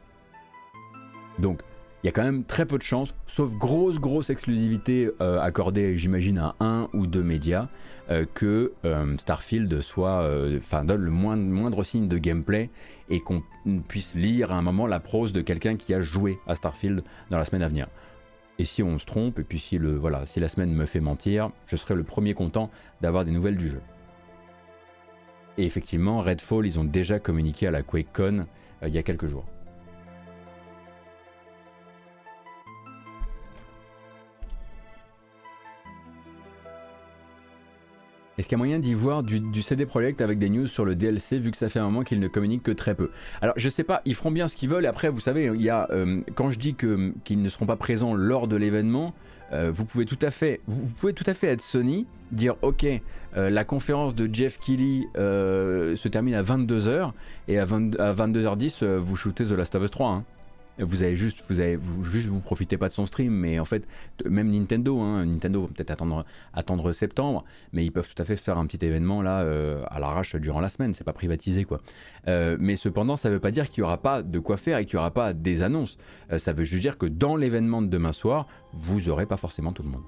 Donc, il y a quand même très peu de chances, sauf grosse grosse exclusivité euh, accordée, j'imagine, à un ou deux médias, euh, que euh, Starfield soit, enfin, donne le moindre, moindre, signe de gameplay et qu'on puisse lire à un moment la prose de quelqu'un qui a joué à Starfield dans la semaine à venir. Et si on se trompe, et puis si, le, voilà, si la semaine me fait mentir, je serai le premier content d'avoir des nouvelles du jeu. Et effectivement, Redfall, ils ont déjà communiqué à la QuakeCon il y a quelques jours. Est-ce qu'il y a moyen d'y voir du, CD Projekt avec des news sur le DLC vu que ça fait un moment qu'ils ne communiquent que très peu? Alors je sais pas, ils feront bien ce qu'ils veulent. Après, vous savez, il y a euh, quand je dis qu'ils ne seront pas présents lors de l'événement, euh, vous pouvez tout à fait, être Sony, dire ok, euh, la conférence de Jeff Keighley se termine à 22h et à, 22h10 vous shootez The Last of Us 3. Hein. Vous avez juste, vous avez juste vous profitez pas de son stream, mais en fait même Nintendo, hein, Nintendo va peut-être attendre attendre septembre, mais ils peuvent tout à fait faire un petit événement là euh, à l'arrache durant la semaine, c'est pas privatisé quoi. Euh, mais cependant, ça veut pas dire qu'il y aura pas de quoi faire et qu'il y aura pas des annonces. Euh, ça veut juste dire que dans l'événement de demain soir, vous aurez pas forcément tout le monde.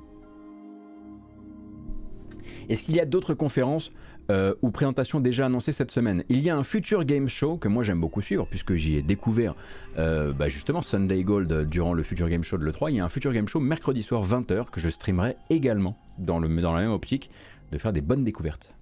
Est-ce qu'il y a d'autres conférences euh, ou présentation déjà annoncée cette semaine. Il y a un futur game show que moi j'aime beaucoup suivre puisque j'y ai découvert euh, bah, justement Sunday Gold durant le futur game show de l'E3. Il y a un futur game show mercredi soir 20h que je streamerai également dans, la même optique de faire des bonnes découvertes.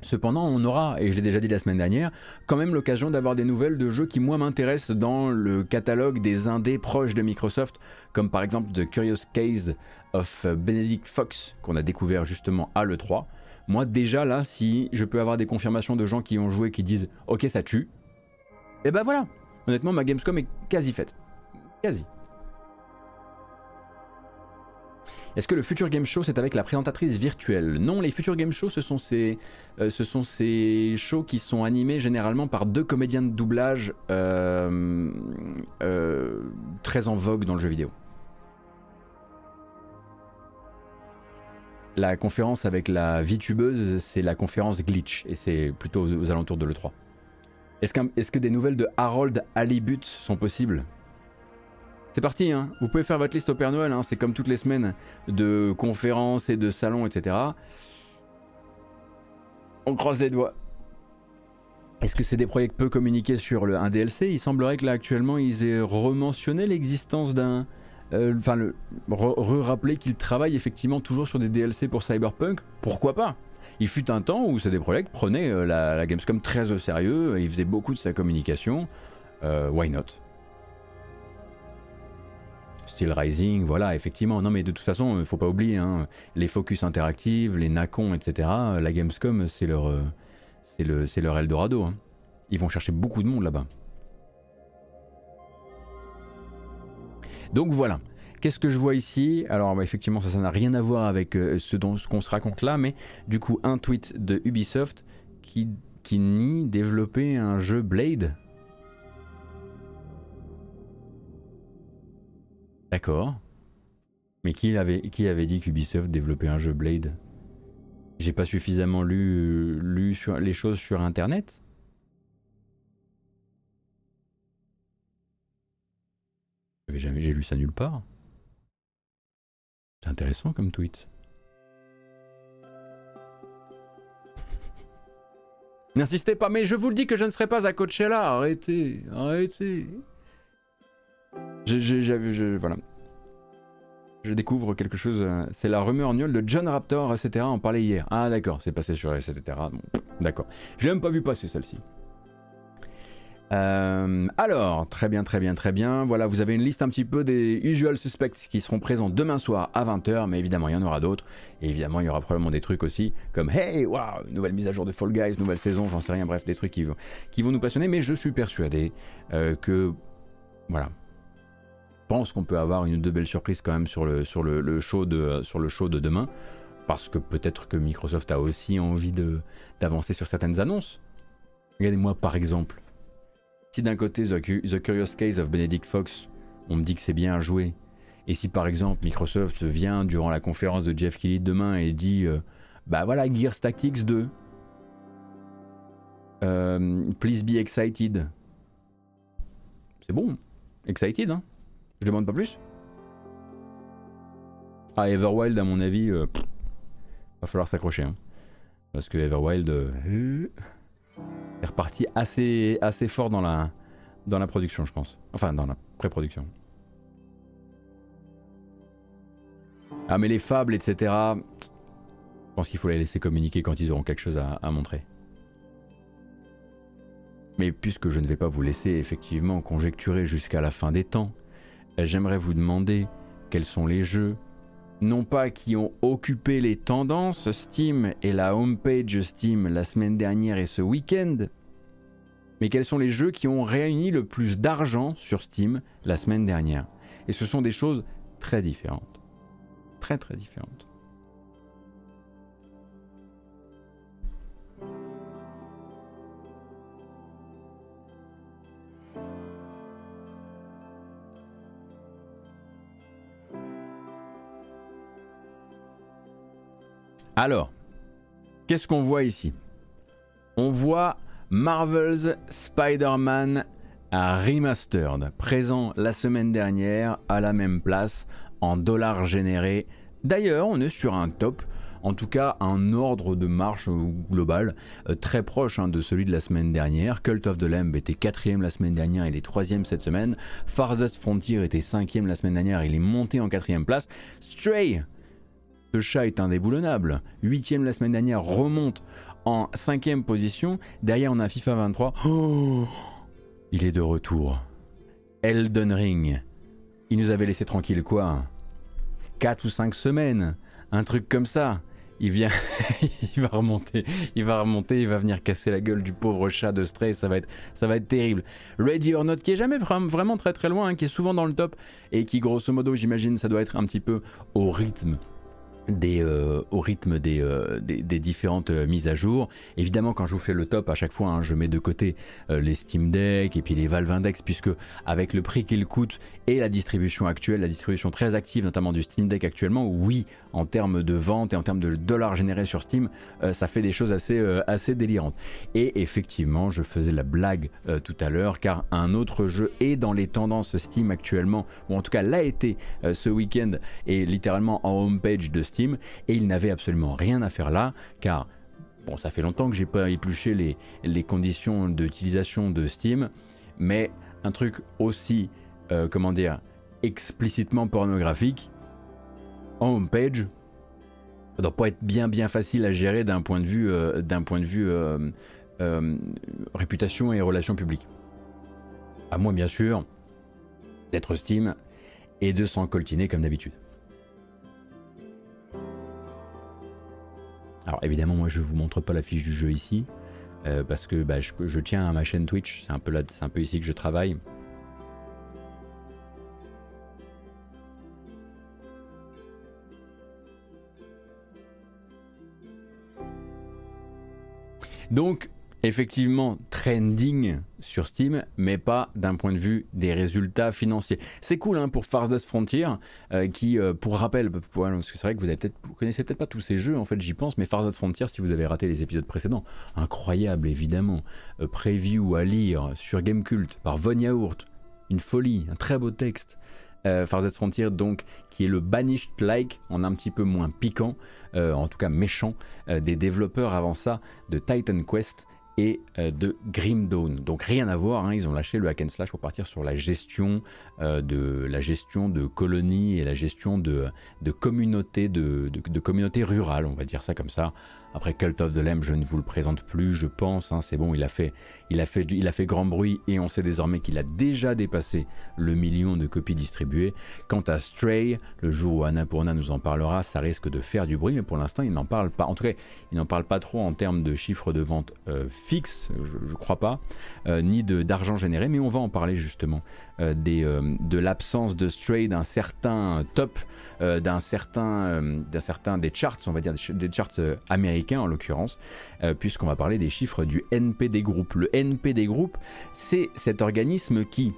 Cependant, on aura, et je l'ai déjà dit la semaine dernière, quand même l'occasion d'avoir des nouvelles de jeux qui moi m'intéressent dans le catalogue des indés proches de Microsoft, comme par exemple The Curious Case of Benedict Fox, qu'on a découvert justement à l'E3. Moi déjà là, si je peux avoir des confirmations de gens qui ont joué qui disent ok ça tue, et eh ben voilà, honnêtement ma Gamescom est quasi faite. Quasi. Est-ce que le Future Game Show, c'est avec la présentatrice virtuelle? Non, les Future Game Show, ce sont, ces, euh, ce sont ces shows qui sont animés généralement par deux comédiens de doublage euh, euh, très en vogue dans le jeu vidéo. La conférence avec la VTubeuse, c'est la conférence Glitch, et c'est plutôt aux, alentours de l'E3. Est-ce, est que des nouvelles de Harold Halibut sont possibles? C'est parti, hein. vous pouvez faire votre liste au Père Noël, hein. c'est comme toutes les semaines de conférences et de salons, etc. On croise les doigts. Est-ce que c'est des projets peu communiqués sur le, un DLC Il semblerait que là actuellement ils aient rementionné l'existence d'un... Euh, enfin, le re-rappeler qu'ils travaillent effectivement toujours sur des DLC pour Cyberpunk. Pourquoi pas? Il fut un temps où CD Projekt prenait euh, la, la, Gamescom très au sérieux, il faisait beaucoup de sa communication. Euh, why not? Steel Rising, voilà, effectivement. Non, mais de toute façon, ne faut pas oublier, hein, les focus interactives, les Nacon, etc. La Gamescom, c'est leur, euh, c'est le, c'est leur Eldorado. Hein. Ils vont chercher beaucoup de monde là-bas. Donc voilà. Qu'est-ce que je vois ici? Alors bah, effectivement, ça, n'a rien à voir avec euh, ce, dont, ce qu'on se raconte là, mais du coup, un tweet de Ubisoft qui, qui nie développer un jeu Blade D'accord. Mais qui avait, qui avait dit qu'Ubisoft développait un jeu Blade? J'ai pas suffisamment lu, lu sur, les choses sur internet jamais, j'ai lu ça nulle part. C'est intéressant comme tweet. N'insistez pas, mais je vous le dis que je ne serai pas à Coachella. Arrêtez, arrêtez. Je, voilà. Je découvre quelque chose. Euh, c'est la rumeur de John Raptor, etc. On parlait hier. Ah, d'accord, c'est passé sur etc. Bon, d'accord. J'ai même pas vu passer celle-ci. Euh, alors, très bien, très bien, très bien. Voilà, vous avez une liste un petit peu des usual suspects qui seront présents demain soir à 20h, mais évidemment, il y en aura d'autres. Et évidemment, il y aura probablement des trucs aussi comme Hey, waouh, nouvelle mise à jour de Fall Guys, nouvelle saison, j'en sais rien, bref, des trucs qui, qui vont nous passionner. Mais je suis persuadé euh, que, voilà, pense qu'on peut avoir une ou deux belles surprises quand même sur le, sur le, show, de, sur le show de demain. Parce que peut-être que Microsoft a aussi envie d'avancer sur certaines annonces. Regardez-moi par exemple. Si d'un côté The, Curious Case of Benedict Fox, on me dit que c'est bien joué, et si par exemple Microsoft vient durant la conférence de Jeff Kelly demain et dit euh, Bah voilà, Gears Tactics 2, euh, please be excited. C'est bon, excited, hein je demande pas plus. Ah, Everwild, à mon avis, euh, va falloir s'accrocher. Hein. Parce que Everwild euh, est reparti assez, assez fort dans la, dans la production, je pense. Enfin, dans la pré-production. Ah, mais les fables, etc. Je pense qu'il faut les laisser communiquer quand ils auront quelque chose à montrer. Mais puisque je ne vais pas vous laisser effectivement conjecturer jusqu'à la fin des temps, j'aimerais vous demander quels sont les jeux, non pas qui ont occupé les tendances Steam et la homepage Steam la semaine dernière et ce week-end, mais quels sont les jeux qui ont réuni le plus d'argent sur Steam la semaine dernière. Et ce sont des choses très différentes. Très très différentes. Alors, qu'est-ce qu'on voit ici? On voit Marvel's Spider-Man Remastered, présent la semaine dernière à la même place en dollars générés. D'ailleurs, on est sur un top en tout cas un ordre de marche global euh, très proche hein, de celui de la semaine dernière. Cult of the Lamb était quatrième la semaine dernière, il est troisième cette semaine. Farthest Frontier était cinquième la semaine dernière, il est monté en quatrième place. Stray, ce chat est indéboulonnable. Huitième la semaine dernière, remonte en cinquième position. Derrière, on a FIFA 23. il est de retour. Elden Ring. Il nous avait laissé tranquille quoi? 4 ou 5 semaines. Un truc comme ça il vient, il va remonter, il va remonter, il va venir casser la gueule du pauvre chat de Stray, ça va être, ça va être terrible. Ready or Not, qui est jamais vraiment très très loin, hein, qui est souvent dans le top et qui grosso modo, j'imagine, ça doit être un petit peu au rythme euh, au rythme des, euh, différentes euh, mises à jour. Évidemment, quand je vous fais le top, à chaque fois, hein, je mets de côté les Steam Deck et puis les Valve Index, puisque avec le prix qu'ils coûtent et la distribution actuelle, la distribution très active, notamment du Steam Deck actuellement, oui, en termes de vente et en termes de dollars générés sur Steam, ça fait des choses assez, assez délirantes. Et effectivement, je faisais la blague tout à l'heure, car un autre jeu est dans les tendances Steam actuellement, ou en tout cas l'a été ce week-end, et littéralement en homepage de Steam et il n'avait absolument rien à faire là car bon ça fait longtemps que j'ai pas épluché les, les conditions d'utilisation de Steam mais un truc aussi euh, comment dire explicitement pornographique en homepage ça doit pas être bien bien facile à gérer d'un point de vue euh, d'un point de vue euh, réputation et relations publiques. À moins bien sûr d'être Steam et de s'en coltiner comme d'habitude. Alors évidemment, moi je vous montre pas la fiche du jeu ici, euh, parce que bah, je, tiens à ma chaîne Twitch, c'est un, c'est un peu ici que je travaille. Donc effectivement trending sur Steam, mais pas d'un point de vue des résultats financiers. C'est cool hein, pour Farthest Frontier, euh, qui, euh, pour rappel, parce que c'est vrai que vous, avez vous connaissez peut-être pas tous ces jeux, en fait j'y pense, mais Farthest Frontier, si vous avez raté les épisodes précédents, incroyable évidemment, euh, preview à lire sur Gamecult par Von Yaourt, une folie, un très beau texte. Farthest Frontier donc qui est le banished like en un petit peu moins piquant, en tout cas méchant, des développeurs avant ça de Titan Quest et euh, de Grim Dawn. Donc rien à voir, hein, ils ont lâché le hack and slash pour partir sur la gestion euh, de la gestion de colonies et la gestion de, de communautés de, de, communautés rurales, on va dire ça comme ça. Après Cult of the Lamb, je ne vous le présente plus, je pense. Hein, c'est bon, il a, fait, il, a fait, il a fait grand bruit et on sait désormais qu'il a déjà dépassé le million de copies distribuées. Quant à Stray, le jour où Annapurna nous en parlera, ça risque de faire du bruit, mais pour l'instant, il n'en parle pas. En tout cas, il n'en parle pas trop en termes de chiffres de vente euh, fixes, je ne crois pas, euh, ni d'argent généré, mais on va en parler justement euh, des, de l'absence de Stray d'un certain top, d'un certain, d'un certain des charts, on va dire des charts américains en l'occurrence, euh, puisqu'on va parler des chiffres du NPD Group. Le NPD Group, c'est cet organisme qui,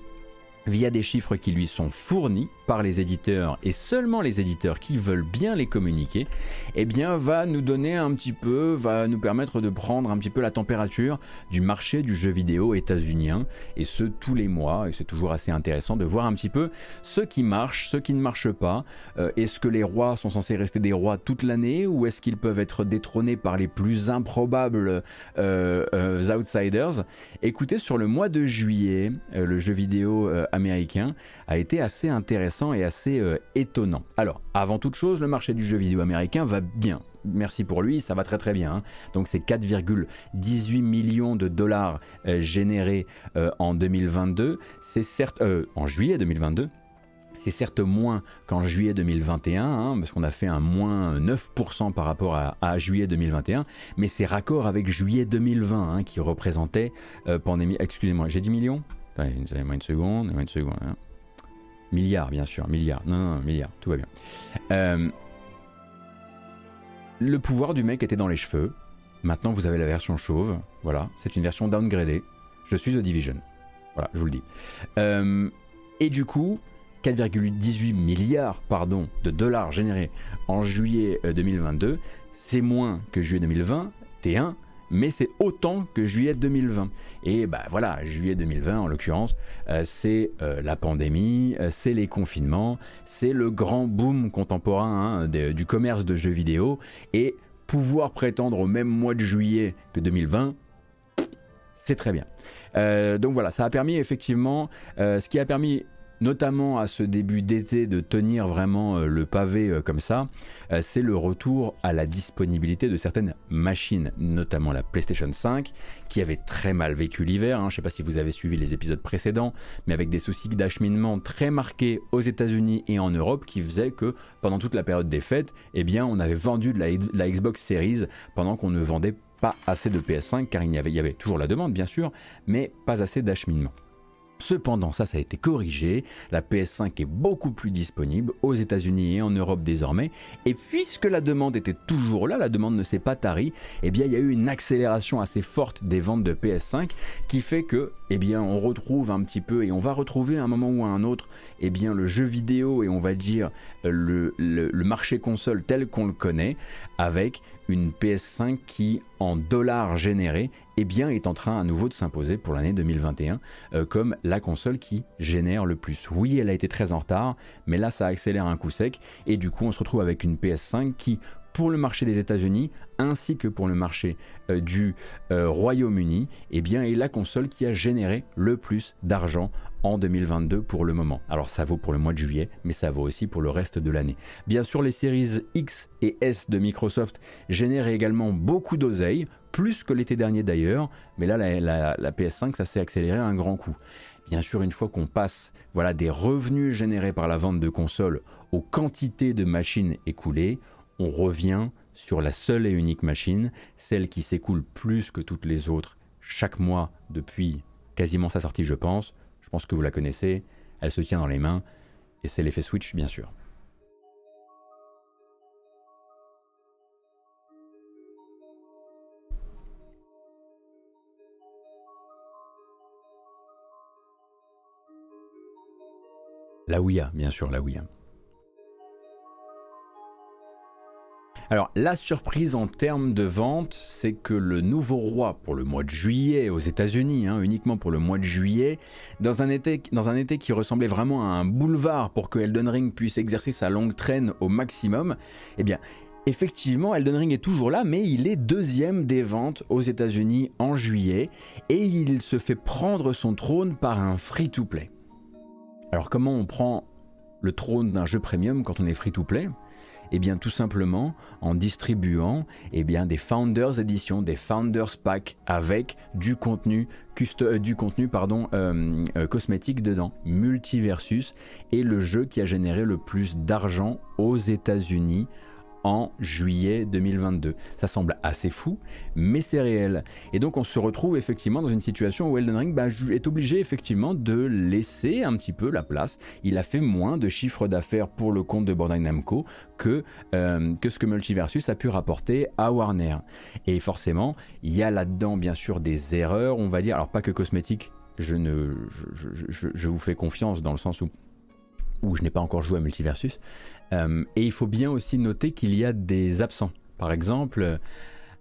via des chiffres qui lui sont fournis par les éditeurs et seulement les éditeurs qui veulent bien les communiquer, eh bien va nous donner un petit peu, va nous permettre de prendre un petit peu la température du marché du jeu vidéo états-unien et ce tous les mois et c'est toujours assez intéressant de voir un petit peu ce qui marche, ce qui ne marche pas. Euh, est-ce que les rois sont censés rester des rois toute l'année ou est-ce qu'ils peuvent être détrônés par les plus improbables euh, euh, outsiders? Écoutez, sur le mois de juillet, le jeu vidéo a été assez intéressant et assez euh, étonnant. Alors, avant toute chose, le marché du jeu vidéo américain va bien. Merci pour lui, ça va très très bien. Hein. Donc c'est 4,18 millions de dollars euh, générés euh, en 2022. C'est certes en juillet 2022. C'est certes moins qu'en juillet 2021, hein, parce qu'on a fait un moins 9% par rapport à, juillet 2021, mais c'est raccord avec juillet 2020 hein, qui représentait pandémie. Excusez-moi, j'ai 10 millions? Donnez-moi une seconde, une seconde. Hein. Milliards, bien sûr, milliards. Non, non, non, milliards, tout va bien. Euh, le pouvoir du mec était dans les cheveux. Maintenant, vous avez la version chauve. Voilà, c'est une version downgradée. Je suis The Division. Voilà, je vous le dis. Euh, et du coup, 4,18 milliards pardon, de dollars générés en juillet 2022, euh, c'est moins que juillet 2020, T1, mais c'est autant que juillet 2020. Et bah voilà, juillet 2020 en l'occurrence, euh, c'est euh, la pandémie, euh, c'est les confinements, c'est le grand boom contemporain hein, du commerce de jeux vidéo, et pouvoir prétendre au même mois de juillet que 2020, c'est très bien. donc voilà, ça a permis effectivement, ce qui a permis notamment à ce début d'été de tenir vraiment euh, le pavé euh, comme ça, euh, c'est le retour à la disponibilité de certaines machines, notamment la PlayStation 5, qui avait très mal vécu l'hiver. Hein. Je ne sais pas si vous avez suivi les épisodes précédents, mais avec des soucis d'acheminement très marqués aux États-Unis et en Europe, qui faisaient que pendant toute la période des fêtes, eh bien, on avait vendu de la, Xbox Series pendant qu'on ne vendait pas assez de PS5, car il y avait toujours la demande, bien sûr, mais pas assez d'acheminement. Cependant, ça, ça a été corrigé. La PS5 est beaucoup plus disponible aux États-Unis et en Europe désormais. Et puisque la demande était toujours là, la demande ne s'est pas tarie, eh bien, il y a eu une accélération assez forte des ventes de PS5 qui fait que, eh bien, on retrouve un petit peu et on va retrouver à un moment ou à un autre, eh bien, le jeu vidéo et on va dire le, le marché console tel qu'on le connaît avec une PS5 qui, en dollars générés, eh bien, est en train à nouveau de s'imposer pour l'année 2021 euh, comme la console qui génère le plus. Oui, elle a été très en retard, mais là, ça accélère un coup sec, et du coup, on se retrouve avec une PS5 qui, pour le marché des États-Unis ainsi que pour le marché euh, du euh, Royaume-Uni, eh bien, est la console qui a généré le plus d'argent en 2022 pour le moment. Alors ça vaut pour le mois de juillet, mais ça vaut aussi pour le reste de l'année. Bien sûr, les séries X et S de Microsoft génèrent également beaucoup d'oseille, plus que l'été dernier d'ailleurs, mais là la, PS5 ça s'est accéléré un grand coup. Bien sûr, une fois qu'on passe voilà, des revenus générés par la vente de consoles aux quantités de machines écoulées, on revient sur la seule et unique machine, celle qui s'écoule plus que toutes les autres chaque mois depuis quasiment sa sortie je pense, je pense que vous la connaissez, elle se tient dans les mains, et c'est l'effet Switch, bien sûr. La Ouya, bien sûr, la Ouya. Alors la surprise en termes de vente, c'est que le nouveau roi pour le mois de juillet aux États-Unis, hein, uniquement pour le mois de juillet, dans un, été, dans un été qui ressemblait vraiment à un boulevard pour que Elden Ring puisse exercer sa longue traîne au maximum, eh bien Effectivement, Elden Ring est toujours là, mais il est deuxième des ventes aux États-Unis en juillet et il se fait prendre son trône par un free-to-play. Alors comment on prend le trône d'un jeu premium quand on est free-to-play? Eh bien tout simplement en distribuant eh bien, des Founders Edition, des Founders Pack avec du contenu, euh, pardon, euh, euh, cosmétique dedans. Multiversus est le jeu qui a généré le plus d'argent aux États-Unis en juillet 2022. Ça semble assez fou, mais c'est réel. Et donc on se retrouve effectivement dans une situation où Elden Ring bah, est obligé effectivement de laisser un petit peu la place. Il a fait moins de chiffres d'affaires pour le compte de Bandai Namco que, euh, que ce que Multiversus a pu rapporter à Warner. Et forcément, il y a là-dedans bien sûr des erreurs, on va dire, alors pas que cosmétiques, je, ne, je vous fais confiance dans le sens où où je n'ai pas encore joué à Multiversus. Euh, et il faut bien aussi noter qu'il y a des absents. Par exemple,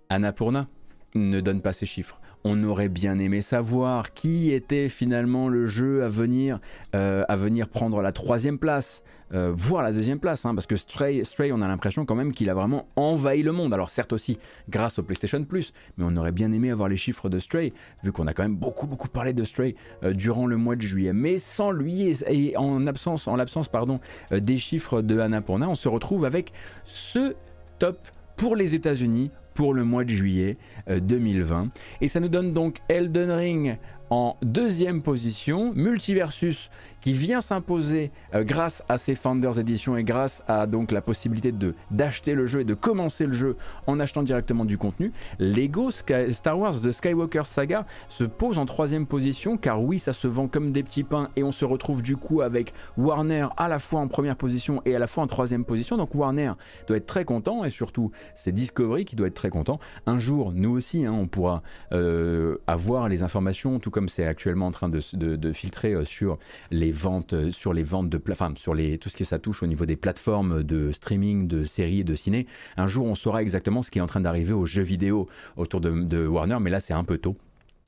Annapurna ne donne pas ses chiffres on aurait bien aimé savoir qui était finalement le jeu à venir, euh, à venir prendre la troisième place, euh, voire la deuxième place, hein, parce que Stray, on a l'impression quand même qu'il a vraiment envahi le monde. Alors certes aussi grâce au PlayStation Plus, mais on aurait bien aimé avoir les chiffres de Stray, vu qu'on a quand même beaucoup beaucoup parlé de Stray euh, durant le mois de juillet. Mais sans lui et, en l'absence pardon, des chiffres de Annapurna, on se retrouve avec ce top pour les États-Unis pour le mois de juillet 2020. Euh, Et ça nous donne donc Elden Ring en deuxième position, Multiversus qui vient s'imposer euh, grâce à ses Founders Edition et grâce à donc la possibilité de d'acheter le jeu et de commencer le jeu en achetant directement du contenu. Lego Star Wars The Skywalker Saga se pose en troisième position car oui ça se vend comme des petits pains et on se retrouve du coup avec Warner à la fois en première position et à la fois en troisième position. Donc Warner doit être très content et surtout c'est Discovery qui doit être très content. Un jour nous aussi hein, on pourra euh, avoir les informations tout comme comme c'est actuellement en train de, de, filtrer euh, sur les euh, sur les ventes de, enfin, sur tout ce que ça touche au niveau des plateformes de streaming, de séries et de ciné. Un jour, on saura exactement ce qui est en train d'arriver aux jeux vidéo autour de Warner, mais là, c'est un peu tôt.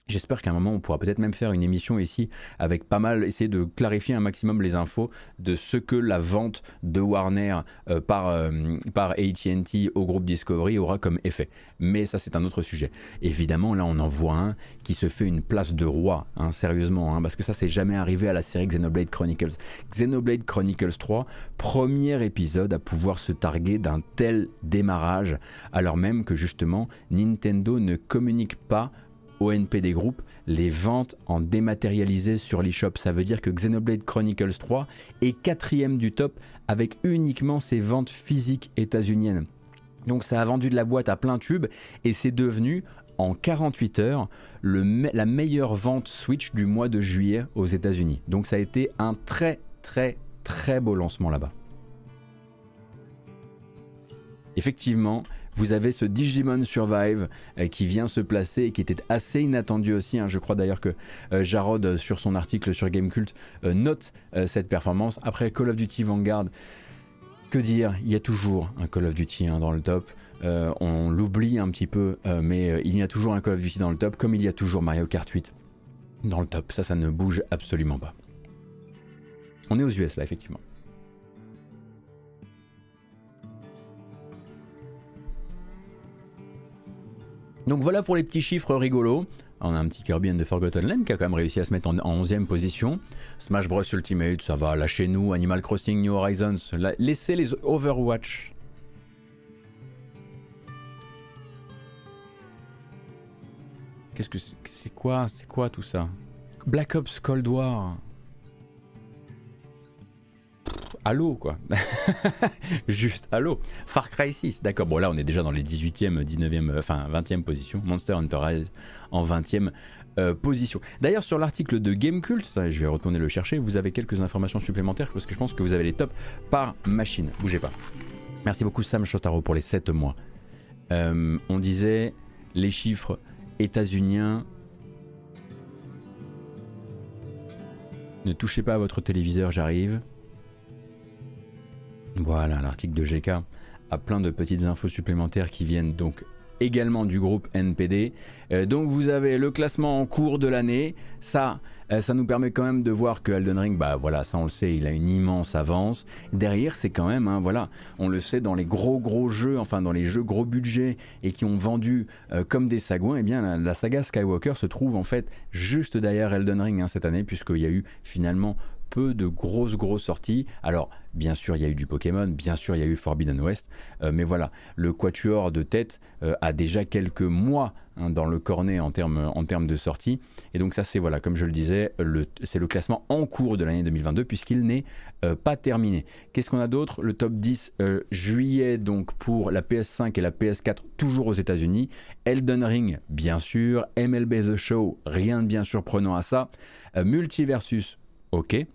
J'espère qu'à un moment, on pourra peut-être même faire une émission ici avec pas mal, essayer de clarifier un maximum les infos de ce que la vente de Warner euh, par, euh, ATT au groupe Discovery aura comme effet. Mais ça, c'est un autre sujet. Évidemment, là, on en voit un qui se fait une place de roi, hein, sérieusement, hein, parce que ça, c'est jamais arrivé à la série Xenoblade Chronicles. Xenoblade Chronicles 3, premier épisode à pouvoir se targuer d'un tel démarrage, alors même que justement, Nintendo ne communique pas au NPD Group les ventes en dématérialisé sur l'eShop. Ça veut dire que Xenoblade Chronicles 3 est quatrième du top avec uniquement ses ventes physiques états-uniennes. Donc ça a vendu de la boîte à plein tube et c'est devenu en 48 heures la meilleure vente Switch du mois de juillet aux États-Unis. Donc ça a été un très très très beau lancement là-bas. Effectivement, vous avez ce Digimon Survive euh, qui vient se placer et qui était assez inattendu aussi. Hein. Je crois d'ailleurs que euh, Jarod, euh, sur son article sur Gamecult, note cette performance. Après Call of Duty Vanguard, que dire? Il y a toujours un Call of Duty hein, dans le top. on l'oublie un petit peu, mais il y a toujours un Call of Duty dans le top, comme il y a toujours Mario Kart 8 dans le top. Ça, ça ne bouge absolument pas. On est aux US là, effectivement. Donc voilà pour les petits chiffres rigolos. On a un petit Kirby and the Forgotten Land qui a quand même réussi à se mettre en, 11e position. Smash Bros Ultimate, ça va, lâchez-nous. Animal Crossing New Horizons, laissez les Overwatch. Qu'est-ce que c'est quoi C'est quoi tout ça? Black Ops Cold War Halo, quoi. Juste Halo. Far Cry 6, d'accord. Bon, là, on est déjà dans les 18e, 19e, enfin 20e position. Monster Hunter Rise en 20e euh, position. D'ailleurs, sur l'article de Gamecult, je vais retourner le chercher, vous avez quelques informations supplémentaires parce que je pense que vous avez les tops par machine. Bougez pas. Merci beaucoup, Sam Shotaro, pour les 7 mois. Euh, on disait les chiffres états-uniens. Ne touchez pas à votre téléviseur, j'arrive. Voilà, l'article de GK a plein de petites infos supplémentaires qui viennent donc également du groupe NPD. Euh, donc vous avez le classement en cours de l'année. Ça, euh, ça nous permet quand même de voir que Elden Ring, bah voilà, ça on le sait, il a une immense avance. Derrière, c'est quand même, hein, voilà, on le sait dans les gros gros jeux, enfin dans les jeux gros budget et qui ont vendu euh, comme des sagouins, et eh bien la, saga Skywalker se trouve en fait juste derrière Elden Ring hein, cette année, puisqu'il y a eu finalement peu de grosses grosses sorties. Alors bien sûr il y a eu du Pokémon, bien sûr il y a eu Forbidden West, euh, mais voilà, le Quatuor de tête euh, a déjà quelques mois hein, dans le cornet en termes de sortie. Et donc ça c'est voilà, comme je le disais, c'est le classement en cours de l'année 2022 puisqu'il n'est euh, pas terminé. Qu'est-ce qu'on a d'autre? Le top 10 juillet donc pour la PS5 et la PS4 toujours aux États-Unis. Elden Ring bien sûr, MLB The Show, rien de bien surprenant à ça. Multiversus, ok.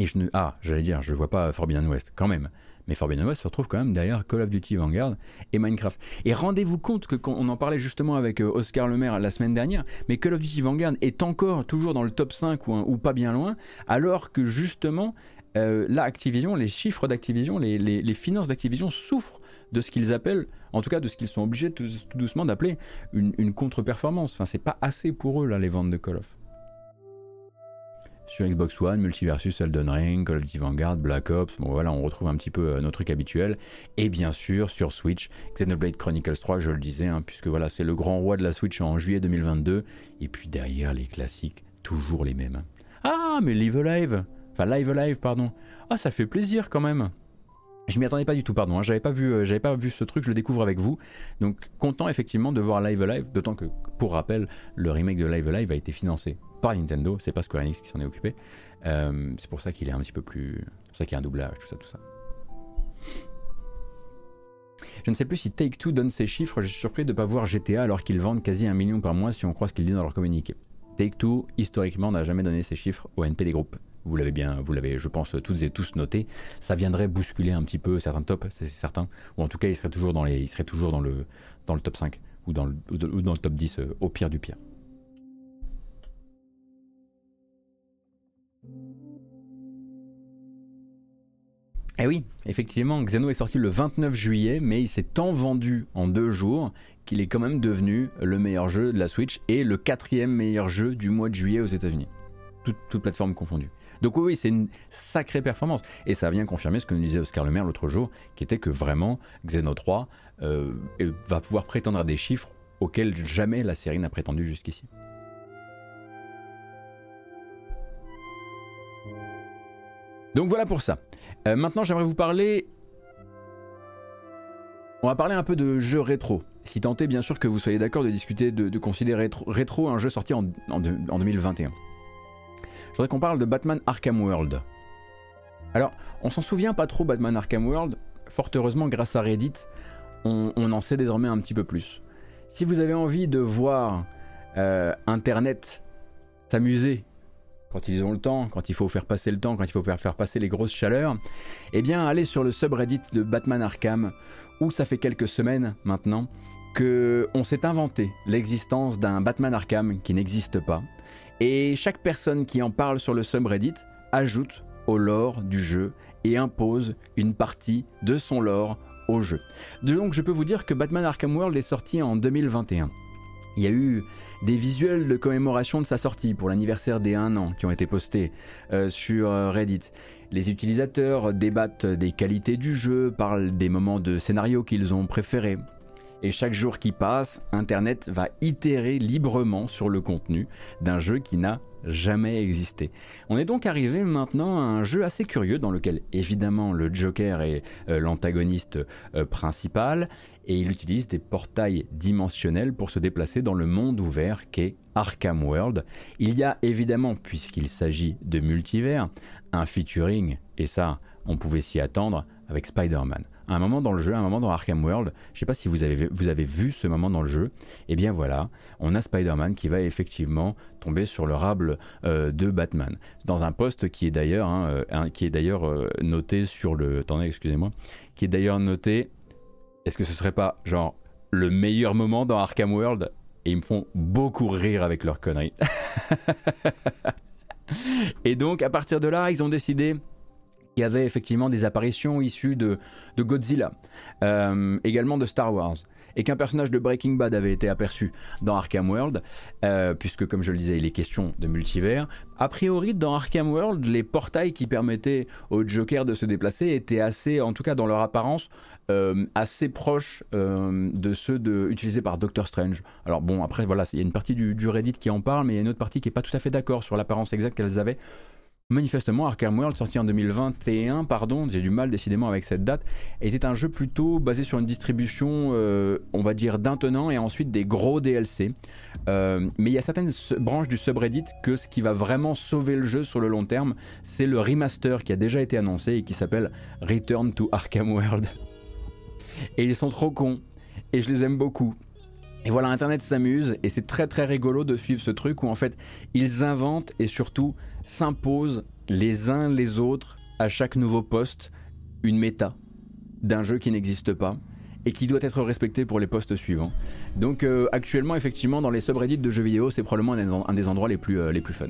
Et je ne... Ah, j'allais dire, je vois pas Forbidden West, quand même. Mais Forbidden West se retrouve quand même derrière Call of Duty Vanguard et Minecraft. Et rendez-vous compte que quand on en parlait justement avec euh, Oscar Lemaire la semaine dernière, mais Call of Duty Vanguard est encore toujours dans le top 5 ou, pas bien loin, alors que justement, euh, là, Activision, les chiffres d'Activision, les, finances d'Activision souffrent de ce qu'ils appellent, en tout cas de ce qu'ils sont obligés tout, doucement d'appeler une, une contre-performance. Enfin, c'est pas assez pour eux, là, les ventes de Call of sur Xbox One, Multiversus, Elden Ring, Call of Duty Vanguard, Black Ops, bon voilà, on retrouve un petit peu euh, nos trucs habituels. Et bien sûr, sur Switch, Xenoblade Chronicles 3, je le disais, hein, puisque voilà, c'est le grand roi de la Switch en juillet 2022. Et puis derrière, les classiques, toujours les mêmes. Ah, mais Live Alive Enfin, Live Alive, pardon. Ah, ça fait plaisir quand même. Je m'y attendais pas du tout, pardon. Hein. J'avais pas vu, euh, j'avais pas vu ce truc. Je le découvre avec vous. Donc content effectivement de voir Live Alive. D'autant que, pour rappel, le remake de Live Alive a été financé par Nintendo, c'est pas Square Enix qui s'en est occupé. Euh, c'est pour ça qu'il est un petit peu plus. C'est pour ça qu'il y a un doublage, tout ça, tout ça. Je ne sais plus si Take-Two donne ces chiffres, je suis surpris de ne pas voir GTA alors qu'ils vendent quasi un million par mois si on croit ce qu'ils disent dans leur communiqué. Take-Two, historiquement, n'a jamais donné ces chiffres au NPD Group. Vous l'avez bien, vous l'avez, je pense, toutes et tous noté. Ça viendrait bousculer un petit peu certains tops, c'est certain. Ou en tout cas, il serait toujours dans, les, il serait toujours dans, le, dans le top 5 ou dans le, ou dans le top 10 euh, au pire du pire. Eh oui, effectivement, Xeno est sorti le 29 juillet, mais il s'est tant vendu en deux jours qu'il est quand même devenu le meilleur jeu de la Switch et le quatrième meilleur jeu du mois de juillet aux États-Unis. Toute plateformes confondues. Donc oui, c'est une sacrée performance. Et ça vient confirmer ce que nous disait Oscar Le Maire l'autre jour, qui était que vraiment Xeno 3 euh, va pouvoir prétendre à des chiffres auxquels jamais la série n'a prétendu jusqu'ici. Donc voilà pour ça. Euh, maintenant, j'aimerais vous parler. On va parler un peu de jeux rétro. Si tant est, bien sûr, que vous soyez d'accord de discuter, de, considérer rétro, un jeu sorti en, 2021. Je voudrais qu'on parle de Batman Arkham World. Alors, on s'en souvient pas trop, Batman Arkham World. Fort heureusement, grâce à Reddit, on, en sait désormais un petit peu plus. Si vous avez envie de voir euh, Internet s'amuser quand ils ont le temps, quand il faut faire passer le temps, quand il faut faire, passer les grosses chaleurs, eh bien allez sur le subreddit de Batman Arkham, où ça fait quelques semaines maintenant que on s'est inventé l'existence d'un Batman Arkham qui n'existe pas. Et chaque personne qui en parle sur le subreddit ajoute au lore du jeu et impose une partie de son lore au jeu. Donc je peux vous dire que Batman Arkham World est sorti en 2021. Il y a eu des visuels de commémoration de sa sortie pour l'anniversaire des 1 an qui ont été postés euh, sur euh, Reddit. Les utilisateurs débattent des qualités du jeu, parlent des moments de scénario qu'ils ont préférés. Et chaque jour qui passe, Internet va itérer librement sur le contenu d'un jeu qui n'a jamais existé. On est donc arrivé maintenant à un jeu assez curieux dans lequel évidemment le Joker est euh, l'antagoniste principal et il utilise des portails dimensionnels pour se déplacer dans le monde ouvert qu'est Arkham World. Il y a évidemment, puisqu'il s'agit de multivers, un featuring, et ça on pouvait s'y attendre, avec Spider-Man un moment dans le jeu, un moment dans Arkham World, je ne sais pas si vous avez, vous avez vu ce moment dans le jeu, et eh bien voilà, on a Spider-Man qui va effectivement tomber sur le rable euh, de Batman, dans un poste qui est d'ailleurs hein, euh, euh, noté sur le... Attendez, excusez-moi, qui est d'ailleurs noté, est-ce que ce serait pas genre le meilleur moment dans Arkham World? Et ils me font beaucoup rire avec leurs conneries. et donc à partir de là, ils ont décidé il y avait effectivement des apparitions issues de, Godzilla, euh, également de Star Wars, et qu'un personnage de Breaking Bad avait été aperçu dans Arkham World, euh, puisque comme je le disais, il est question de multivers. A priori, dans Arkham World, les portails qui permettaient au Joker de se déplacer étaient assez, en tout cas dans leur apparence, euh, assez proches de ceux utilisés par Doctor Strange. Alors bon, après voilà, il y a une partie du, du Reddit qui en parle, mais il y a une autre partie qui n'est pas tout à fait d'accord sur l'apparence exacte qu'elles avaient. Manifestement, Arkham World, sorti en 2021, pardon, j'ai du mal décidément avec cette date, était un jeu plutôt basé sur une distribution, euh, on va dire, d'un tenant et ensuite des gros DLC. Euh, mais il y a certaines branches du subreddit que ce qui va vraiment sauver le jeu sur le long terme, c'est le remaster qui a déjà été annoncé et qui s'appelle Return to Arkham World. Et ils sont trop cons, et je les aime beaucoup. Et voilà, Internet s'amuse et c'est très très rigolo de suivre ce truc où en fait ils inventent et surtout s'imposent les uns les autres à chaque nouveau poste une méta d'un jeu qui n'existe pas et qui doit être respecté pour les postes suivants. Donc euh, actuellement effectivement dans les subreddits de jeux vidéo c'est probablement un des endroits les plus, euh, les plus fun.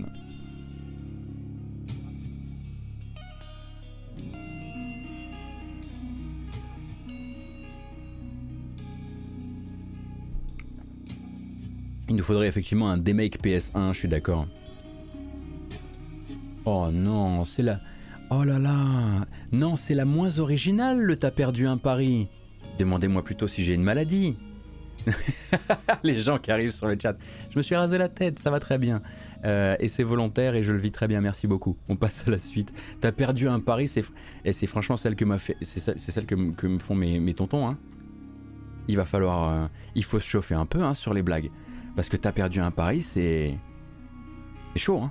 Il nous faudrait effectivement un demake PS1, je suis d'accord. Oh non, c'est la... Oh là là Non, c'est la moins originale, le T'as perdu un pari Demandez-moi plutôt si j'ai une maladie. Les gens qui arrivent sur le chat. Je me suis rasé la tête, ça va très bien. Euh, et c'est volontaire et je le vis très bien, merci beaucoup. On passe à la suite. T'as perdu un pari, c'est et c'est franchement celle que m'a fait, c'est celle que, me font mes, tontons. Hein. Il va falloir, euh, il faut se chauffer un peu hein, sur les blagues. Parce que t'as perdu un pari, c'est. C'est chaud, hein.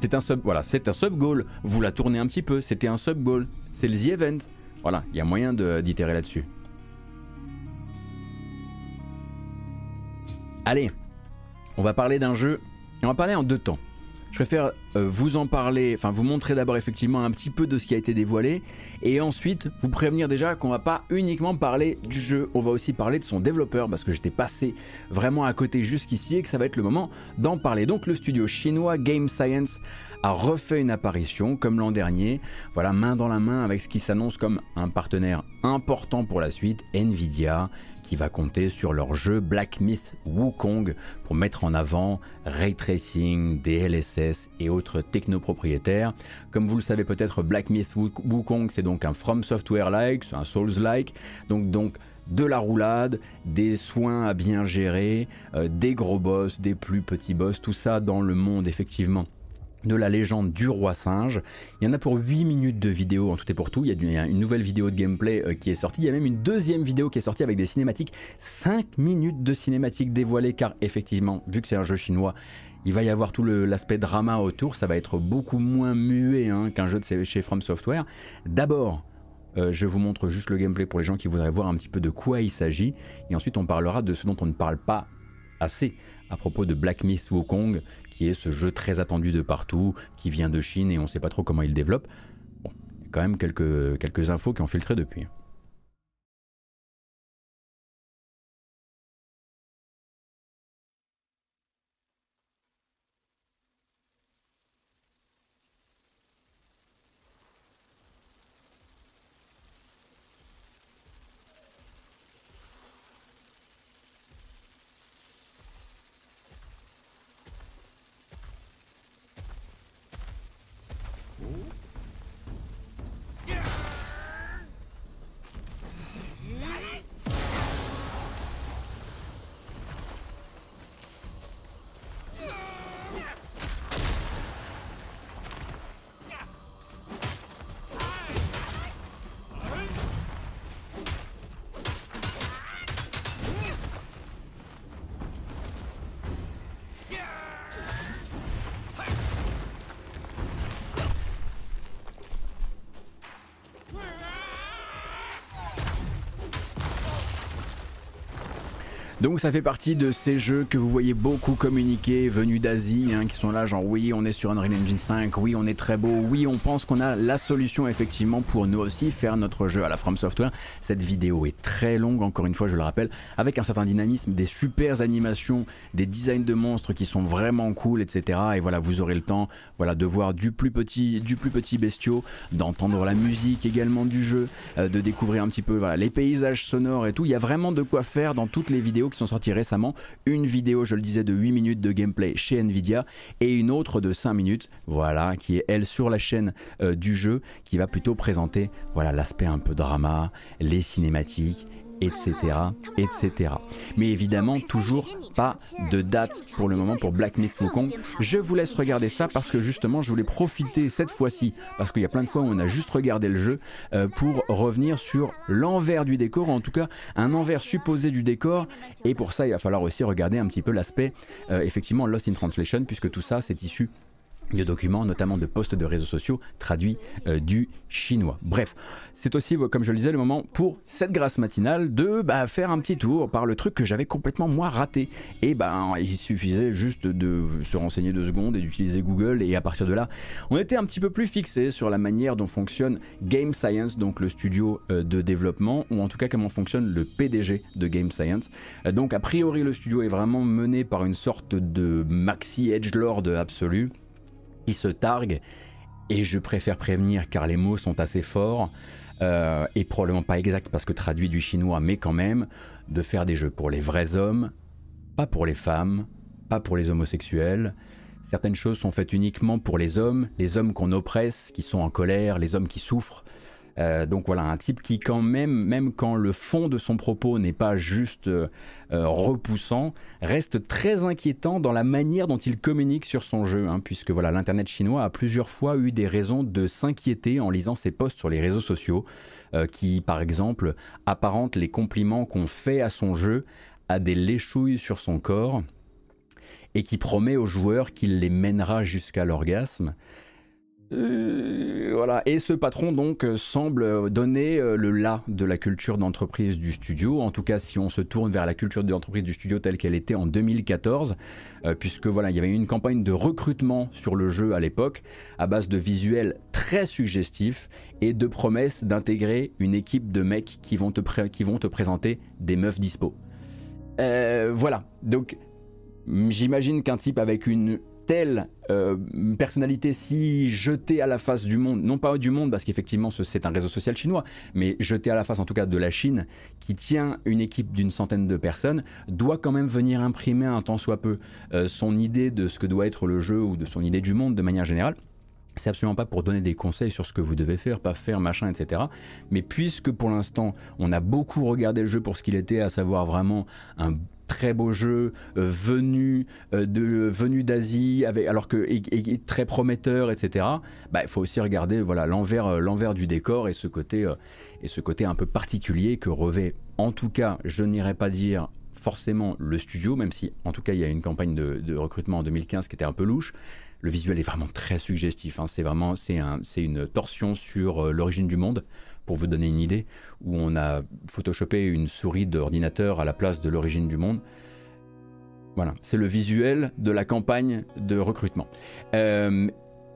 C'est un sub, goal. Vous la tournez un petit peu, c'était un sub goal. C'est le The Event. Voilà, il y a moyen d'itérer là-dessus. Allez, on va parler d'un jeu. On va parler en deux temps. Je préfère euh, vous en parler, enfin vous montrer d'abord effectivement un petit peu de ce qui a été dévoilé, et ensuite vous prévenir déjà qu'on va pas uniquement parler du jeu, on va aussi parler de son développeur, parce que j'étais passé vraiment à côté jusqu'ici et que ça va être le moment d'en parler. Donc le studio chinois Game Science a refait une apparition comme l'an dernier, voilà main dans la main avec ce qui s'annonce comme un partenaire important pour la suite, Nvidia, qui va compter sur leur jeu Black Myth Wukong pour mettre en avant ray tracing, DLSS et autres technopropriétaires. Comme vous le savez peut-être, Black Myth Wukong c'est donc un From Software-like, un Souls-like, donc donc de la roulade, des soins à bien gérer, euh, des gros boss, des plus petits boss, tout ça dans le monde effectivement de la légende du roi singe. Il y en a pour 8 minutes de vidéo en tout et pour tout. Il y a une nouvelle vidéo de gameplay euh, qui est sortie. Il y a même une deuxième vidéo qui est sortie avec des cinématiques. 5 minutes de cinématiques dévoilées car effectivement, vu que c'est un jeu chinois, il va y avoir tout l'aspect drama autour. Ça va être beaucoup moins muet hein, qu'un jeu de chez From Software. D'abord, euh, je vous montre juste le gameplay pour les gens qui voudraient voir un petit peu de quoi il s'agit. Et ensuite, on parlera de ce dont on ne parle pas assez à propos de Black Myth Wukong, ce jeu très attendu de partout, qui vient de Chine et on ne sait pas trop comment il développe. Bon, il y a quand même quelques infos qui ont filtré depuis. Donc ça fait partie de ces jeux que vous voyez beaucoup communiquer, venus d'Asie, hein, qui sont là genre oui on est sur Unreal Engine 5, oui on est très beau, oui on pense qu'on a la solution effectivement pour nous aussi faire notre jeu à la From Software. Cette vidéo est très longue, encore une fois je le rappelle, avec un certain dynamisme, des super animations, des designs de monstres qui sont vraiment cool, etc. Et voilà, vous aurez le temps voilà, de voir du plus petit, du plus petit bestiau, d'entendre la musique également du jeu, euh, de découvrir un petit peu les paysages sonores et tout. Il y a vraiment de quoi faire dans toutes les vidéos qui sont sortis récemment. Une vidéo, je le disais, de 8 minutes de gameplay chez Nvidia et une autre de 5 minutes, voilà, qui est elle sur la chaîne euh, du jeu, qui va plutôt présenter voilà l'aspect un peu drama, les cinématiques etc., etc. Mais évidemment, toujours pas de date pour le moment pour Black Myth Wukong. Je vous laisse regarder ça parce que justement, je voulais profiter cette fois-ci, parce qu'il y a plein de fois où on a juste regardé le jeu, euh, pour revenir sur l'envers du décor, en tout cas un envers supposé du décor. Et pour ça, il va falloir aussi regarder un petit peu l'aspect, euh, effectivement, Lost in Translation, puisque tout ça, c'est issu de documents, notamment de posts de réseaux sociaux traduits euh, du chinois. Bref, c'est aussi, comme je le disais, le moment pour cette grâce matinale de bah, faire un petit tour par le truc que j'avais complètement moi raté. Et ben, il suffisait juste de se renseigner deux secondes et d'utiliser Google. Et à partir de là, on était un petit peu plus fixé sur la manière dont fonctionne Game Science, donc le studio euh, de développement, ou en tout cas comment fonctionne le PDG de Game Science. Euh, donc a priori, le studio est vraiment mené par une sorte de maxi edge lord absolu qui se targue, et je préfère prévenir car les mots sont assez forts, euh, et probablement pas exacts parce que traduit du chinois, mais quand même, de faire des jeux pour les vrais hommes, pas pour les femmes, pas pour les homosexuels. Certaines choses sont faites uniquement pour les hommes, les hommes qu'on oppresse, qui sont en colère, les hommes qui souffrent, euh, donc voilà, un type qui quand même, même quand le fond de son propos n'est pas juste euh, euh, repoussant, reste très inquiétant dans la manière dont il communique sur son jeu, hein, puisque voilà, l'internet chinois a plusieurs fois eu des raisons de s'inquiéter en lisant ses posts sur les réseaux sociaux, qui par exemple apparentent les compliments qu'on fait à son jeu à des léchouilles sur son corps et qui promet aux joueurs qu'il les mènera jusqu'à l'orgasme. Euh, voilà. Et ce patron donc euh, semble donner euh, le là de la culture d'entreprise du studio. En tout cas, si on se tourne vers la culture d'entreprise du studio telle qu'elle était en 2014, puisque voilà, il y avait une campagne de recrutement sur le jeu à l'époque, à base de visuels très suggestifs et de promesses d'intégrer une équipe de mecs qui vont te présenter des meufs dispo. voilà. Donc, j'imagine qu'un type avec une telle euh, personnalité si jetée à la face du monde, non pas du monde parce qu'effectivement c'est un réseau social chinois, mais jetée à la face en tout cas de la Chine, qui tient une équipe d'une centaine de personnes, doit quand même venir imprimer un tant soit peu euh, son idée de ce que doit être le jeu ou de son idée du monde de manière générale. C'est absolument pas pour donner des conseils sur ce que vous devez faire, pas faire, machin, etc. Mais puisque pour l'instant, on a beaucoup regardé le jeu pour ce qu'il était, à savoir vraiment un très beau jeu euh, venu euh, de venu d'Asie avec alors que très prometteur etc bah il faut aussi regarder voilà l'envers euh, l'envers du décor et ce côté et ce côté un peu particulier que revêt en tout cas je n'irai pas dire forcément le studio même si en tout cas il y a une campagne de, recrutement en 2015 qui était un peu louche le visuel est vraiment très suggestif hein. c'est vraiment c'est un, c'est une torsion sur l'origine du monde pour vous donner une idée, où on a photoshopé une souris d'ordinateur à la place de l'origine du monde. Voilà, c'est le visuel de la campagne de recrutement. Euh,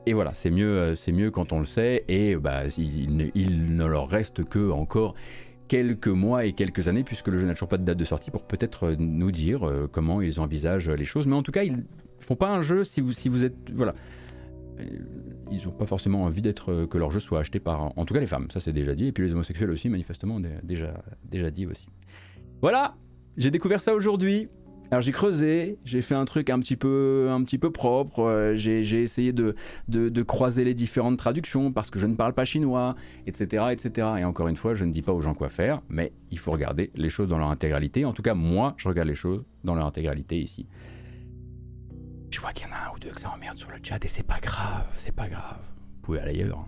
et voilà, c'est mieux, euh, c'est mieux quand on le sait, et bah, il, ne, leur reste que encore quelques mois et quelques années, puisque le jeu n'a toujours pas de date de sortie, pour peut-être nous dire euh, comment ils envisagent les choses. Mais en tout cas, ils font pas un jeu si vous, si vous êtes... Voilà ils n'ont pas forcément envie d'être euh, que leur jeu soit acheté par, en tout cas les femmes, ça c'est déjà dit, et puis les homosexuels aussi, manifestement, déjà, déjà dit aussi. Voilà, j'ai découvert ça aujourd'hui. Alors j'ai creusé, j'ai fait un truc un petit peu, un petit peu propre, euh, j'ai essayé de, de, croiser les différentes traductions parce que je ne parle pas chinois, etc., etc. Et encore une fois, je ne dis pas aux gens quoi faire, mais il faut regarder les choses dans leur intégralité. En tout cas, moi, je regarde les choses dans leur intégralité ici. Je vois qu'il y en a un ou deux que ça emmerde sur le chat et c'est pas grave, c'est pas grave. Vous pouvez aller ailleurs.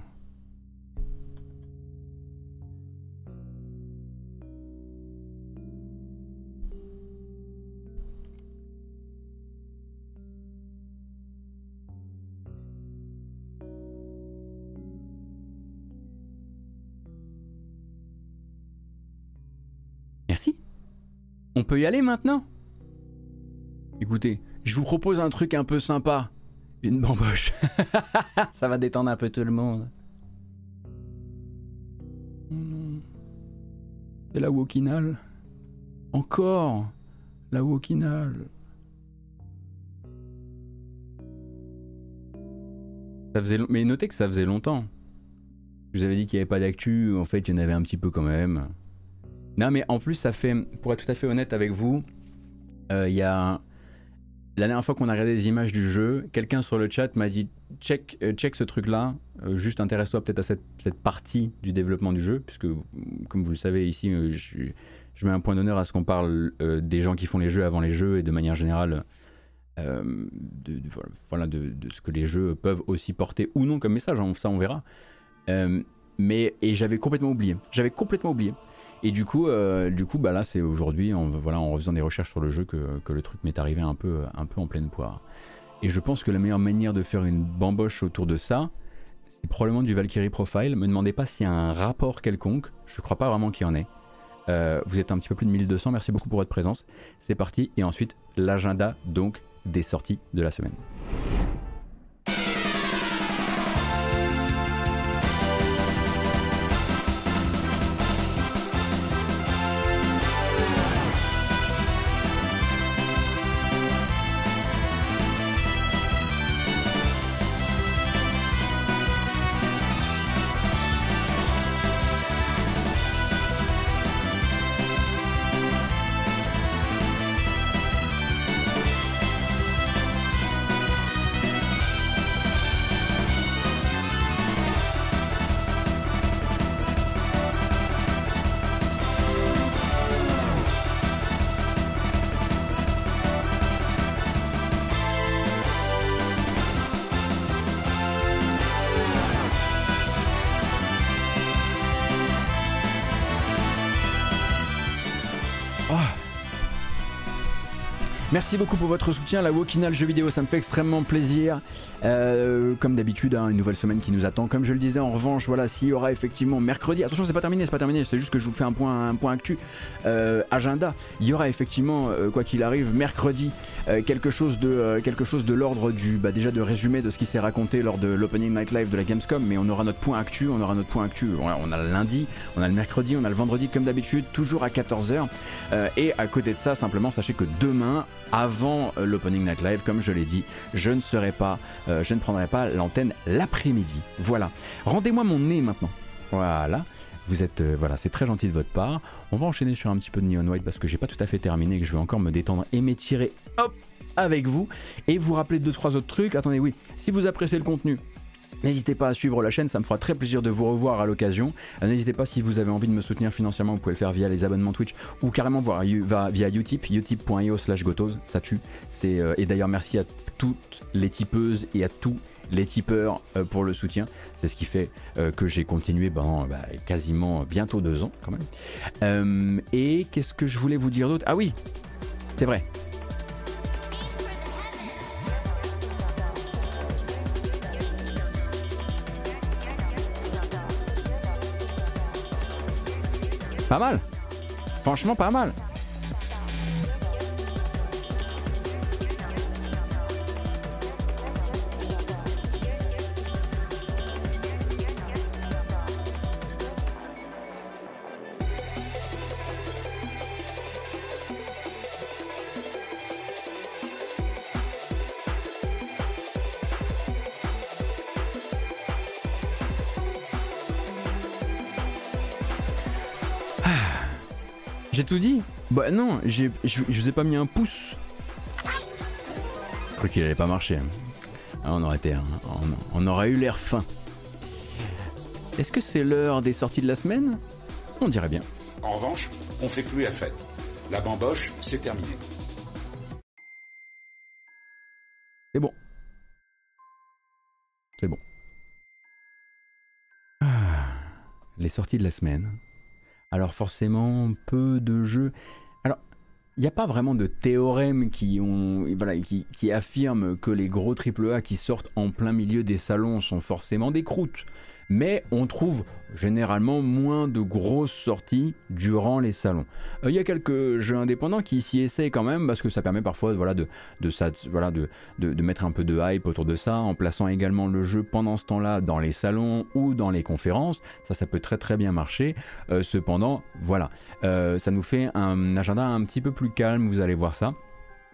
Merci. On peut y aller maintenant? Écoutez, je vous propose un truc un peu sympa. Une bamboche. Ça va détendre un peu tout le monde. C'est la Wokinal. Encore la Wokinal. Ça faisait Mais notez que ça faisait longtemps. Je vous avais dit qu'il n'y avait pas d'actu. En fait, il y en avait un petit peu quand même. Non, mais en plus, ça fait. Pour être tout à fait honnête avec vous, euh, il y a la dernière fois qu'on a regardé des images du jeu, quelqu'un sur le chat m'a dit check, euh, check ce truc-là, euh, juste intéresse-toi peut-être à cette, partie du développement du jeu, puisque comme vous le savez ici, euh, je, mets un point d'honneur à ce qu'on parle des gens qui font les jeux avant les jeux et de manière générale de, voilà, de, ce que les jeux peuvent aussi porter ou non comme message, hein, ça on verra. mais et j'avais complètement oublié, j'avais complètement oublié. Et du coup, euh, du coup bah là, c'est aujourd'hui, en, faisant des recherches sur le jeu, que, le truc m'est arrivé un peu, un peu en pleine poire. Et je pense que la meilleure manière de faire une bamboche autour de ça, c'est probablement du Valkyrie Profile. Me demandez pas s'il y a un rapport quelconque. Je crois pas vraiment qu'il y en ait. Euh, vous êtes un petit peu plus de 1200. Merci beaucoup pour votre présence. C'est parti. Et ensuite, l'agenda donc des sorties de la semaine. Merci beaucoup pour votre soutien. La Wokinal jeu vidéo, ça me fait extrêmement plaisir. Euh, comme d'habitude, hein, une nouvelle semaine qui nous attend. Comme je le disais, en revanche, voilà, s'il y aura effectivement mercredi, attention, c'est pas terminé, c'est pas terminé, c'est juste que je vous fais un point, un point actu. Euh, agenda, il y aura effectivement, euh, quoi qu'il arrive, mercredi, quelque chose de, quelque chose de l'ordre du, bah, déjà de résumé de ce qui s'est raconté lors de l'opening night live de la Gamescom, mais on aura notre point actu, on aura notre point actu. on a le lundi, on a le mercredi, on a le vendredi comme d'habitude, toujours à 14h. et à côté de ça, simplement, sachez que demain, avant l'opening night live, comme je l'ai dit, je ne serai pas euh, je ne prendrai pas l'antenne l'après-midi. Voilà. Rendez-moi mon nez maintenant. Voilà. Vous êtes, euh, voilà, c'est très gentil de votre part. On va enchaîner sur un petit peu de Neon White parce que j'ai pas tout à fait terminé, que je vais encore me détendre et m'étirer, hop, avec vous et vous rappeler deux trois autres trucs. Attendez, oui, si vous appréciez le contenu, N'hésitez pas à suivre la chaîne, ça me fera très plaisir de vous revoir à l'occasion. Euh, n'hésitez pas si vous avez envie de me soutenir financièrement, vous pouvez le faire via les abonnements Twitch ou carrément voir via Utip, utip.io slash gotos, ça tue. Euh, et d'ailleurs merci à toutes les tipeuses et à tous les tipeurs euh, pour le soutien. C'est ce qui fait que j'ai continué pendant bah, quasiment bientôt deux ans quand même. et qu'est-ce que je voulais vous dire d'autre? Ah oui, c'est vrai, Pas mal. Franchement, pas mal. Tout dit Bah non, je vous ai pas mis un pouce. Je crois qu'il allait pas marcher. Ah, on aurait été, on, aurait eu l'air fin. Est-ce que c'est l'heure des sorties de la semaine? On dirait bien.
En revanche, on fait plus la fête. La bamboche, c'est terminé.
C'est bon. C'est bon. Ah, les sorties de la semaine. Alors forcément, peu de jeux. Alors, il n'y a pas vraiment de théorème qui, affirme que les gros AAA qui sortent en plein milieu des salons sont forcément des croûtes mais on trouve généralement moins de grosses sorties durant les salons. Euh, il y a quelques jeux indépendants qui s'y essayent quand même parce que ça permet parfois de, mettre un peu de hype autour de ça en plaçant également le jeu pendant ce temps-là dans les salons ou dans les conférences. Ça, ça peut très très bien marcher. Euh, cependant, voilà, euh, ça nous fait un agenda un petit peu plus calme, vous allez voir ça.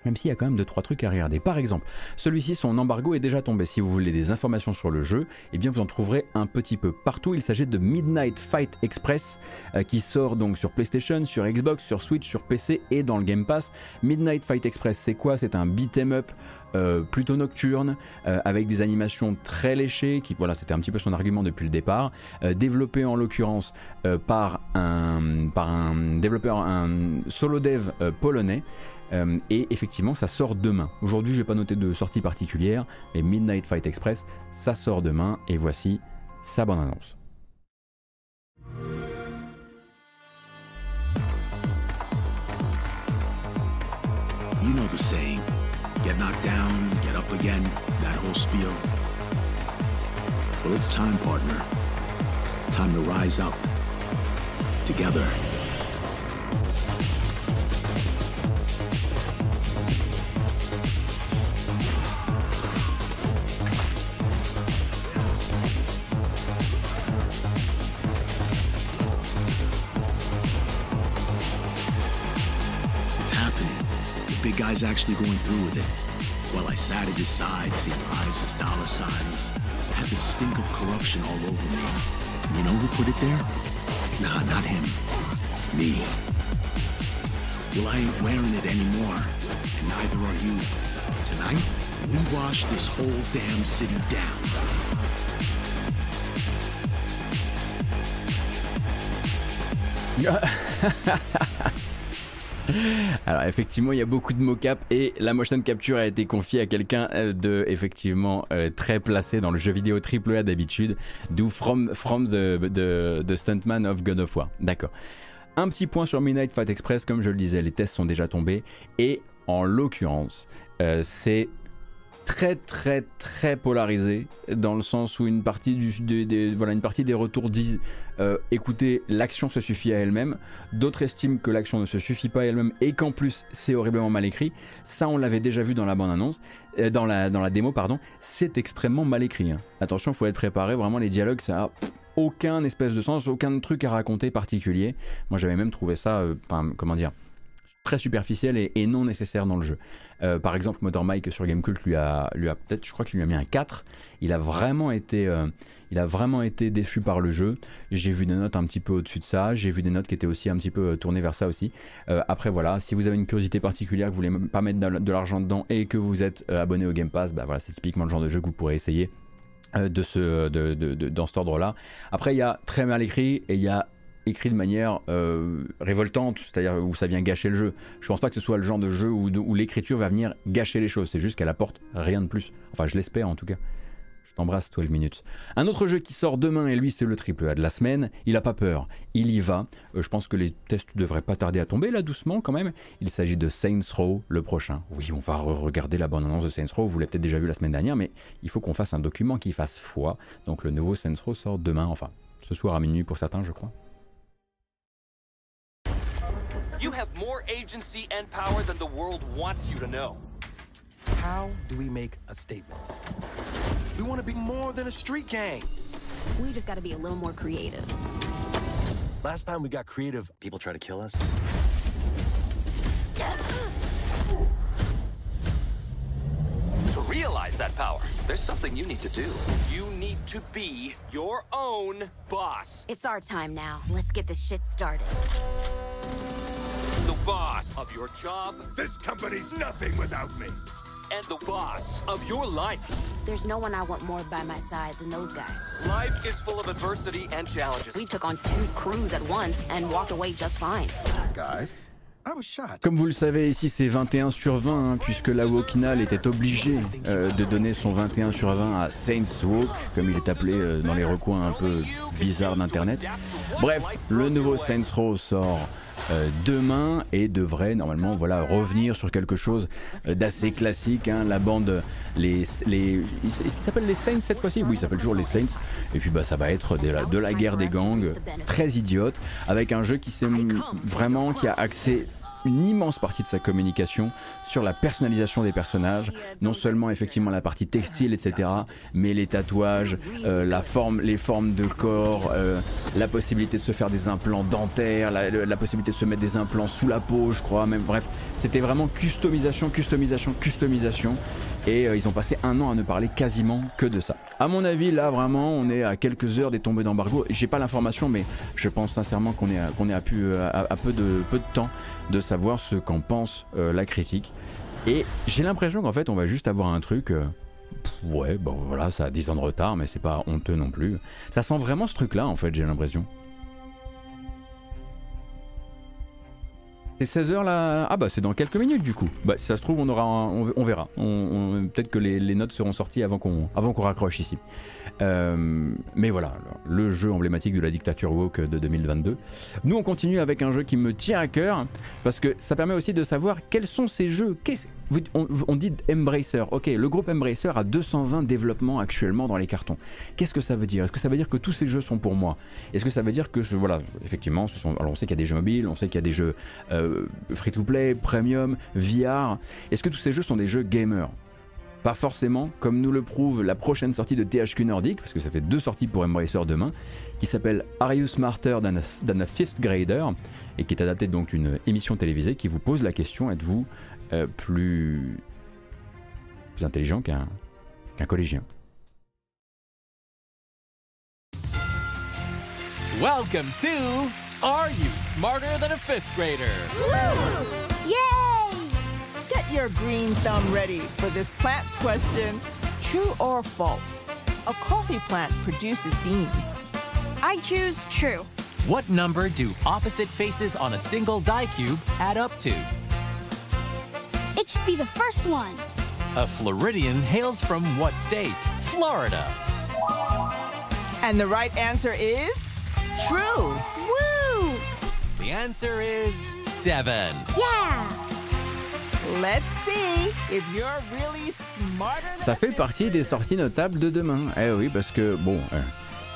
Même s'il y a quand même 2 trois trucs à regarder. Par exemple, celui-ci, son embargo est déjà tombé. Si vous voulez des informations sur le jeu, eh bien vous en trouverez un petit peu partout. Il s'agit de Midnight Fight Express, euh, qui sort donc sur PlayStation, sur Xbox, sur Switch, sur PC et dans le Game Pass. Midnight Fight Express, c'est quoi? C'est un beat'em up euh, plutôt nocturne, euh, avec des animations très léchées, qui voilà, c'était un petit peu son argument depuis le départ, développé en l'occurrence par, un, par un développeur, un solo dev polonais. Euh, et effectivement, ça sort demain. Aujourd'hui, j'ai pas noté de sortie particulière, mais Midnight Fight Express, ça sort demain. Et voici sa bonne annonce. You know the saying, get knocked down, get up again, that whole spiel. Well, it's time, partner. Time to rise up. Together. Guy's actually going through with it. While I sat at his side, seeing lives as dollar signs, had the stink of corruption all over me. You know who put it there? Nah, not him. Me. Well, I ain't wearing it anymore, and neither are you. Tonight, we wash this whole damn city down. Alors effectivement, il y a beaucoup de mocap et la motion capture a été confiée à quelqu'un euh, de effectivement euh, très placé dans le jeu vidéo AAA d'habitude, d'où From, the, Stuntman of God of War. D'accord. Un petit point sur Midnight Fight Express, comme je le disais, les tests sont déjà tombés et en l'occurrence, euh, c'est très très très polarisé dans le sens où une partie, des, voilà, une partie des retours disent euh, écoutez l'action se suffit à elle-même. D'autres estiment que l'action ne se suffit pas à elle-même et qu'en plus c'est horriblement mal écrit. Ça on l'avait déjà vu dans la bande annonce euh, dans, la, dans la démo pardon. C'est extrêmement mal écrit hein. attention faut être préparé. Vraiment les dialogues ça a aucun espèce de sens aucun truc à raconter particulier. Moi j'avais même trouvé ça euh, comment dire très superficiel et, non nécessaire dans le jeu. Euh, par exemple, Motor Mike sur Gamecult lui a, lui a peut-être, je crois qu'il lui a mis un 4. Il a vraiment été, euh, il a vraiment été déçu par le jeu. J'ai vu des notes un petit peu au-dessus de ça. J'ai vu des notes qui étaient aussi un petit peu euh, tournées vers ça aussi. après voilà, si vous avez une curiosité particulière, que vous voulez pas mettre de l'argent dedans et que vous êtes abonné au Game Pass, bah voilà, c'est typiquement le genre de jeu que vous pourrez essayer de de, de, dans cet ordre-là. Après, il y a très mal écrit et il y a écrit de manière euh, révoltante, c'est-à-dire où ça vient gâcher le jeu. Je pense pas que ce soit le genre de jeu où, l'écriture va venir gâcher les choses, c'est juste qu'elle apporte rien de plus. Enfin, je l'espère en tout cas. Je t'embrasse 12 minutes. Un autre jeu qui sort demain, et lui c'est le triple A de la semaine, il a pas peur, il y va. Euh, je pense que les tests devraient pas tarder à tomber là doucement quand même. Il s'agit de Saints Row le prochain. Oui, on va regarder la bonne annonce de Saints Row, vous l'avez peut-être déjà vu la semaine dernière, mais il faut qu'on fasse un document qui fasse foi. Donc le nouveau Saints Row sort demain, enfin ce soir à minuit pour certains je crois. You have more agency and power than the world wants you to know.
How do we make a statement? We want to be more than a street gang.
We just got to be a little more creative.
Last time we got creative, people tried to kill us.
To realize that power, there's something you need to do. You need to be your own boss.
It's our time now. Let's get this shit started
the boss of your job.
This company's nothing without me.
And the boss of your life.
There's no one I want more by my side than those guys.
Life is full of adversity and challenges.
We took on two crews at once and walked away just fine.
Guys,
Comme vous le savez, ici c'est 21 sur 20, hein, puisque la Wokinal était obligé euh, de donner son 21 sur 20 à Saints Walk, comme il est appelé euh, dans les recoins un peu bizarres d'internet. Bref, le nouveau Saints Row sort euh, demain et devrait normalement voilà revenir sur quelque chose euh, d'assez classique. Hein, la bande, les, les est-ce qu'ils s'appellent les Saints cette fois-ci? Oui, ils s'appellent toujours les Saints. Et puis bah ça va être de la, de la guerre des gangs, très idiote, avec un jeu qui s'est vraiment qui a accès une immense partie de sa communication sur la personnalisation des personnages, non seulement effectivement la partie textile, etc., mais les tatouages, euh, la forme, les formes de corps, euh, la possibilité de se faire des implants dentaires, la, possibilité de se mettre des implants sous la peau, je crois, même bref, c'était vraiment customisation, customisation, customisation. Et euh, ils ont passé un an à ne parler quasiment que de ça. À mon avis, là vraiment, on est à quelques heures des tombées d'embargo. J'ai pas l'information, mais je pense sincèrement qu'on est à, qu'on est à, peu de peu de temps de savoir ce qu'en pense euh, la critique. Et j'ai l'impression qu'en fait, on va juste avoir un truc. Euh, ouais, bon voilà, ça a 10 ans de retard, mais c'est pas honteux non plus. Ça sent vraiment ce truc-là, en fait, j'ai l'impression. C'est 16h là Ah bah c'est dans quelques minutes du coup. Bah si ça se trouve on aura on, verra. On, Peut-être que les, notes seront sorties avant qu'on raccroche ici. Euh, mais voilà, le jeu emblématique de la dictature woke de 2022. Nous, on continue avec un jeu qui me tient à cœur parce que ça permet aussi de savoir quels sont ces jeux. On, on, dit Embracer. Ok, le groupe Embracer a 220 développements actuellement dans les cartons. Qu'est-ce que ça veut dire? Est-ce que ça veut dire que tous ces jeux sont pour moi? Est-ce que ça veut dire que, voilà, effectivement, ce sont, alors on sait qu'il y a des jeux mobiles, on sait qu'il y a des jeux euh, free-to-play, premium, VR. Est-ce que tous ces jeux sont des jeux gamers? Pas forcément, comme nous le prouve la prochaine sortie de THQ Nordic, parce que ça fait deux sorties pour Embracer demain, qui s'appelle Are You Smarter than a, Fifth Grader et qui est adaptée donc d'une émission télévisée qui vous pose la question êtes-vous euh, plus, plus intelligent qu'un qu'un collégien?
Welcome to Are You Smarter Than a Fifth Grader?
Get your green thumb ready for this plant's question. True or false? A coffee plant produces beans.
I choose true.
What number do opposite faces on a single die cube add up to?
It should be the first one.
A Floridian hails from what state? Florida.
And the right answer is true.
Woo!
The answer is seven.
Yeah!
Let's see if you're really smarter than
Ça fait partie des sorties notables de demain. Eh oui, parce que bon, euh,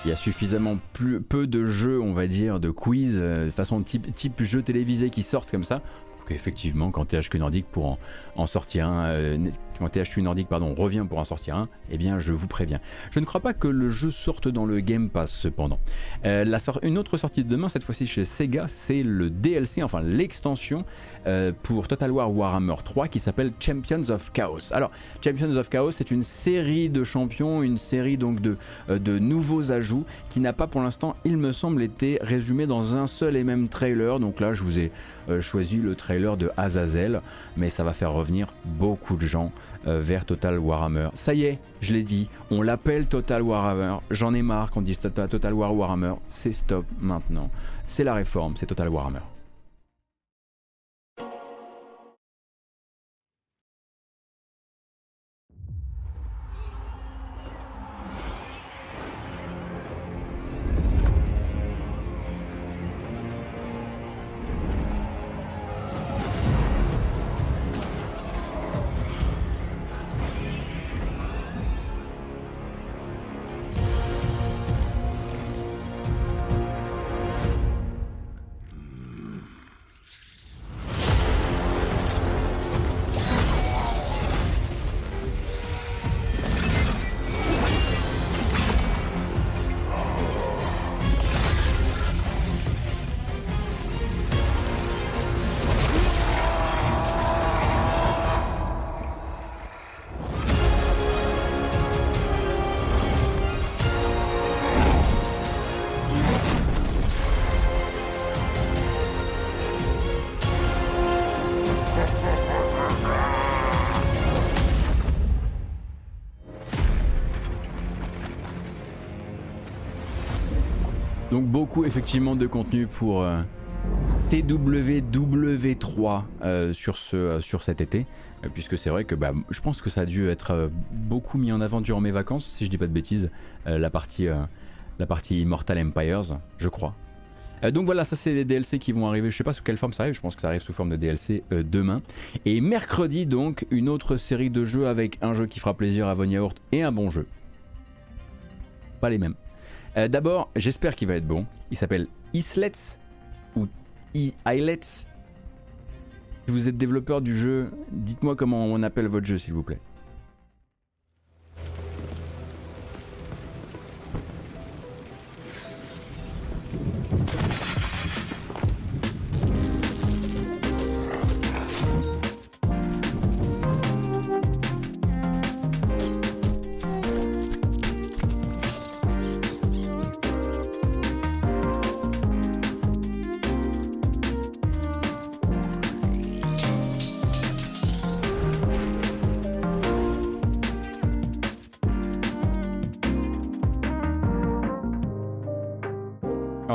il y a suffisamment plus, peu de jeux, on va dire, de quiz, euh, façon type, type jeu télévisé qui sortent comme ça. Pour qu'effectivement, quand THQ Nordic pour en, en sortir un, euh, quand THQ Nordic pardon, revient pour en sortir un, eh bien je vous préviens. Je ne crois pas que le jeu sorte dans le Game Pass cependant. Euh, une autre sortie de demain, cette fois-ci chez Sega, c'est le DLC, enfin l'extension euh, pour Total War Warhammer 3 qui s'appelle Champions of Chaos. Alors, Champions of Chaos, c'est une série de champions, une série donc de, euh, de nouveaux ajouts qui n'a pas pour l'instant, il me semble, été résumé dans un seul et même trailer. Donc là, je vous ai choisi le trailer de Azazel, mais ça va faire revenir beaucoup de gens vers Total Warhammer. Ça y est, je l'ai dit, on l'appelle Total Warhammer. J'en ai marre qu'on dise Total War Warhammer. C'est stop maintenant. C'est la réforme, c'est Total Warhammer. Effectivement de contenu pour euh, TWW3 euh, sur, ce, euh, sur cet été, puisque c'est vrai que bah, je pense que ça a dû être beaucoup mis en avant durant mes vacances, si je dis pas de bêtises, la, partie, la partie Immortal Empires, je crois. Donc voilà, ça c'est les DLC qui vont arriver. Je sais pas sous quelle forme ça arrive. Je pense que ça arrive sous forme de DLC demain. Et mercredi donc une autre série de jeux avec un jeu qui fera plaisir à Von Yaourt et un bon jeu. Pas les mêmes. Euh, D'abord, j'espère qu'il va être bon. Il s'appelle Islets ou I- Islets. Si vous êtes développeur du jeu, dites-moi comment on appelle votre jeu s'il vous plaît.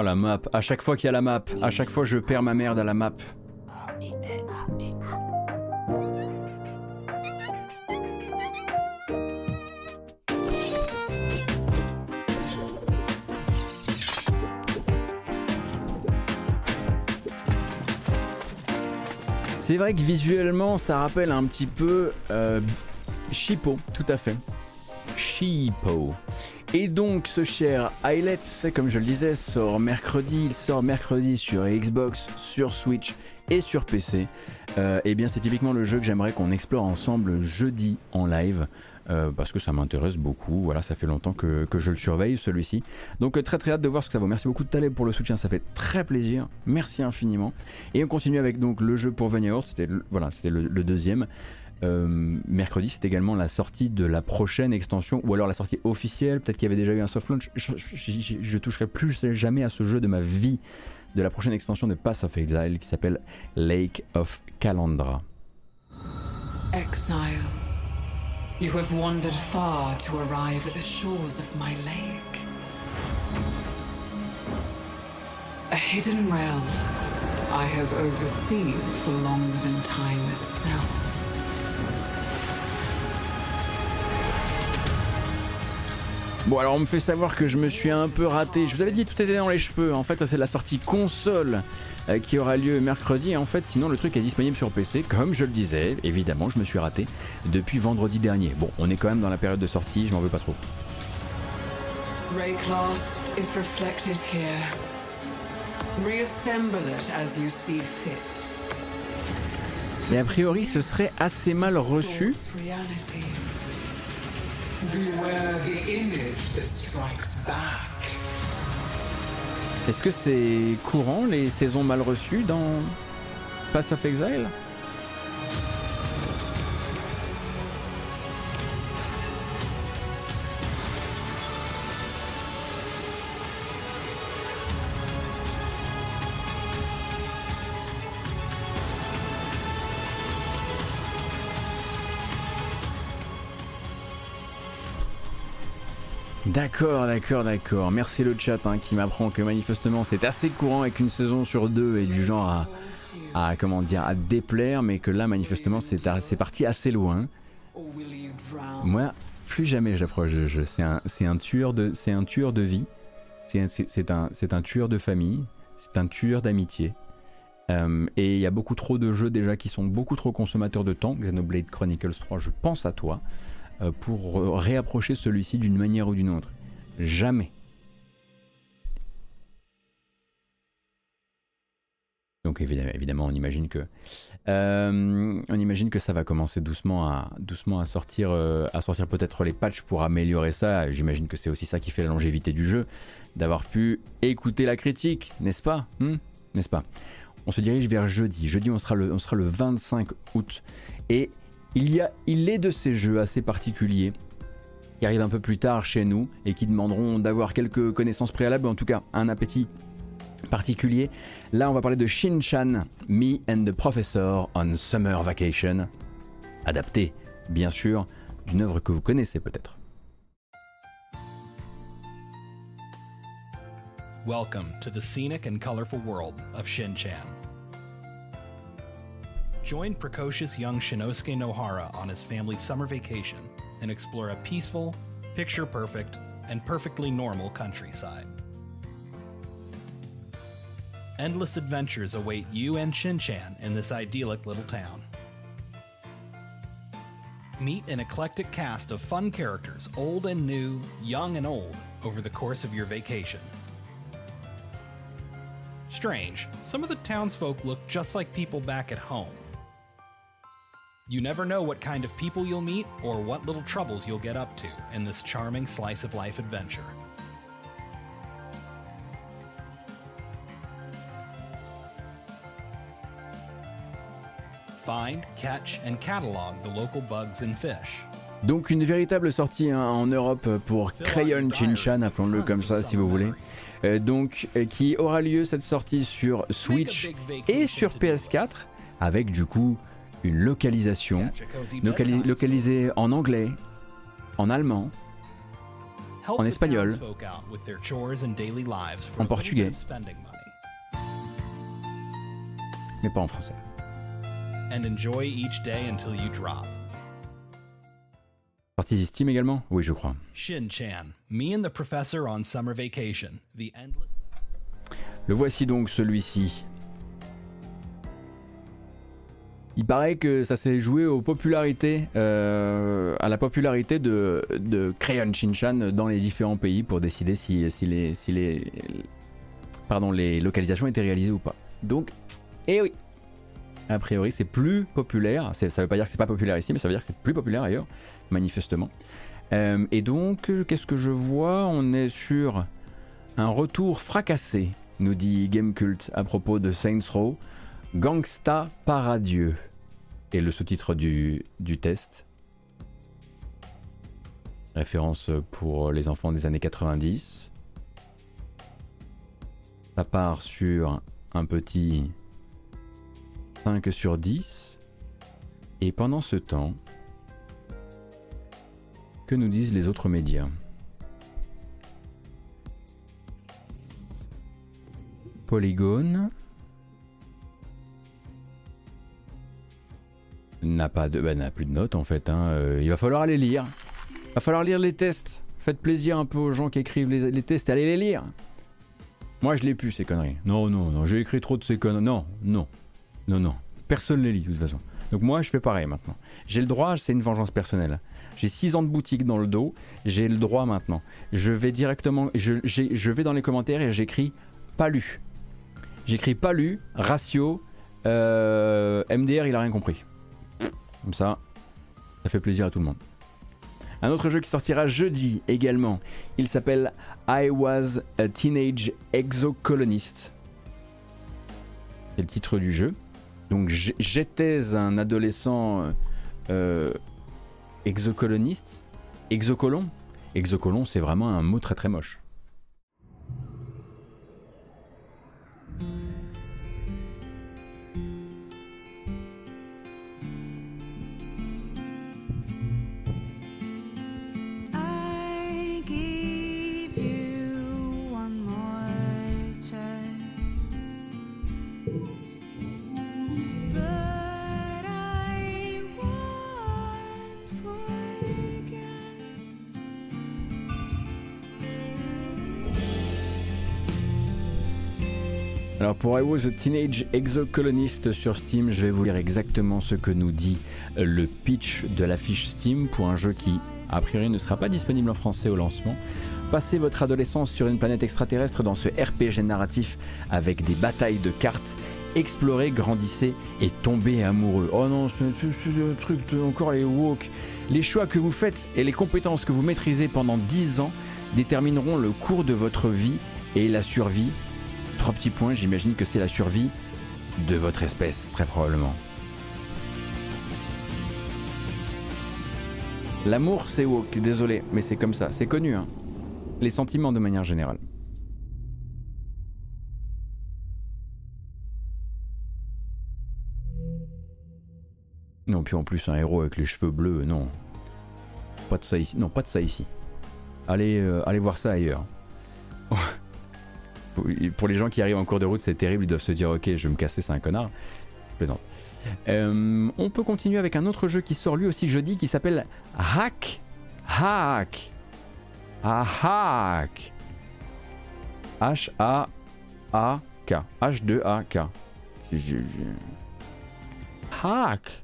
La map, à chaque fois qu'il y a la map, à chaque fois je perds ma merde à la map. C'est vrai que visuellement ça rappelle un petit peu euh, tout à fait. Shippo. Et donc ce cher Highlights, comme je le disais, sort mercredi. Il sort mercredi sur Xbox, sur Switch et sur PC. Euh, et bien c'est typiquement le jeu que j'aimerais qu'on explore ensemble jeudi en live. euh, parce que ça m'intéresse beaucoup, voilà, ça fait longtemps que, je le surveille celui-ci. Donc euh, très très hâte de voir ce que ça vaut. Merci beaucoup Taleb pour le soutien, ça fait très plaisir. Merci infiniment. Et on continue avec donc le jeu pour Horde, c'était voilà, le deuxième. Euh, mercredi, c'est également la sortie de la prochaine extension, ou alors la sortie officielle. Peut-être qu'il y avait déjà eu un soft launch. Je, toucherai plus jamais à ce jeu de ma vie de la prochaine extension de Pass of Exile qui s'appelle Lake of Calandra.
Exile. You have wandered far to arrive at the shores of my lake. A hidden realm I have overseen for longer than time itself.
Bon alors on me fait savoir que je me suis un peu raté. Je vous avais dit tout était dans les cheveux. En fait ça c'est la sortie console euh, qui aura lieu mercredi. En fait, sinon, le truc est disponible sur PC, comme je le disais. Évidemment, je me suis raté depuis vendredi dernier. Bon, on est quand même dans la période de sortie, je m'en veux pas trop. Et a priori, ce serait assez mal reçu.
Distorts reality. Beware the image that strikes back.
Est-ce que c'est courant les saisons mal reçues dans Pass of Exile? D'accord, d'accord, d'accord. Merci le chat hein, qui m'apprend que manifestement c'est assez courant avec une saison sur deux et du genre à, comment dire à déplaire, mais que là manifestement c'est parti assez loin. Moi, plus jamais j'approche de jeu. C'est un, tueur de, c'est un tueur de vie. C'est un, tueur de famille. C'est un tueur d'amitié. Euh, et il y a beaucoup trop de jeux déjà qui sont beaucoup trop consommateurs de temps. Xenoblade Chronicles 3, je pense à toi pour euh, réapprocher celui-ci d'une manière ou d'une autre. Jamais. Donc évidemment, on imagine que euh, on imagine que ça va commencer doucement euh, à sortir peut-être les patchs pour améliorer ça. J'imagine que c'est aussi ça qui fait la longévité du jeu, d'avoir pu écouter la critique, n'est-ce pas? Hmm? N'est-ce pas? On se dirige vers jeudi. Jeudi, on sera le on sera le 25 août et il y a il est de ces jeux assez particuliers qui arrivent un peu plus tard chez nous et qui demanderont d'avoir quelques connaissances préalables, ou en tout cas un appétit particulier. Là, on va parler de Shin-Chan, Me and the Professor on Summer Vacation, adapté, bien sûr, d'une œuvre que vous connaissez peut-être.
Welcome to the scenic and colorful world of Shin-Chan. Join precocious young Shinosuke Nohara on his family's summer vacation and explore a peaceful, picture perfect, and perfectly normal countryside. Endless adventures await you and Shin-Chan in this idyllic little town. Meet an eclectic cast of fun characters, old and new, young and old, over the course of your vacation. Strange, some of the townsfolk look just like people back at home. You never know what kind of people you'll meet or what little troubles you'll get up to in this charming slice of life adventure. Find, catch, and catalog the local bugs and fish.
Donc une véritable sortie hein, en Europe pour Crayon Shin-Chan, appelons-le comme ça si vous voulez. Euh, donc euh, qui aura lieu cette sortie sur Switch et sur PS4 avec du coup une localisation locali- localisée en anglais, en allemand, En espagnol.
townsfolk out with their chores and daily lives for
En portugais. mais pas en français.
And enjoy each day until you drop.
Partie Steam également Oui, je crois. Le voici donc celui-ci. Il paraît que ça s'est joué aux popularités, euh, à la popularité de, de Crayon Shinchan dans les différents pays pour décider si, les, si les, pardon, les localisations étaient réalisées ou pas. Donc, eh oui, a priori c'est plus populaire. Ça veut pas dire que c'est pas populaire ici, mais ça veut dire que c'est plus populaire ailleurs, manifestement. Euh, et donc, qu'est-ce que je vois? On est sur un retour fracassé, nous dit Gamecult à propos de Saints Row. Gangsta Paradieu est le sous-titre du, du test. Référence pour les enfants des années 90. Ça part sur un petit 5 sur 10. Et pendant ce temps, que nous disent les autres médias? Polygone pas de, bah, n'a plus de notes en fait. hein. Euh, il va falloir aller lire. Il va falloir lire les tests. Faites plaisir un peu aux gens qui écrivent les, les tests. Allez les lire. Moi, je l'ai plus, ces conneries. Non, non, non, j'ai écrit trop de ces conneries. Non, non, non, non. Personne les lit, de toute façon. Donc moi, je fais pareil maintenant. J'ai le droit, c'est une vengeance personnelle. J'ai 6 ans de boutique dans le dos, j'ai le droit maintenant. Je vais directement, je, je vais dans les commentaires et j'écris pas lu. J'écris pas lu, ratio, euh, MDR, il a rien compris. Comme ça, ça fait plaisir à tout le monde. Un autre jeu qui sortira jeudi également. Il s'appelle I Was a Teenage Exocolonist. C'est le titre du jeu. Donc j'étais un adolescent euh, exocoloniste. Exocolon? Exocolon, c'est vraiment un mot très très moche. Pour I Was a Teenage Exocolonist sur Steam, je vais vous lire exactement ce que nous dit le pitch de la fiche Steam pour un jeu qui, a priori, ne sera pas disponible en français au lancement. Passez votre adolescence sur une planète extraterrestre dans ce RPG narratif avec des batailles de cartes. Explorez, grandissez et tombez amoureux. Oh non, c'est un truc encore les woke. Les choix que vous faites et les compétences que vous maîtrisez pendant 10 ans détermineront le cours de votre vie et la survie trois petits points, j'imagine que c'est la survie de votre espèce, très probablement. L'amour, c'est woke, désolé, mais c'est comme ça, c'est connu. Hein. Les sentiments de manière générale. Non, puis en plus, un héros avec les cheveux bleus, non. Pas de ça ici. Non, pas de ça ici. Allez, euh, allez voir ça ailleurs. Pour les gens qui arrivent en cours de route, c'est terrible, ils doivent se dire ok, je vais me casser, c'est un connard. Plaisante. Euh, on peut continuer avec un autre jeu qui sort lui aussi jeudi qui s'appelle Hack. Hack. Ah, hack. H-A-A-K. H-2-A-K. Hack.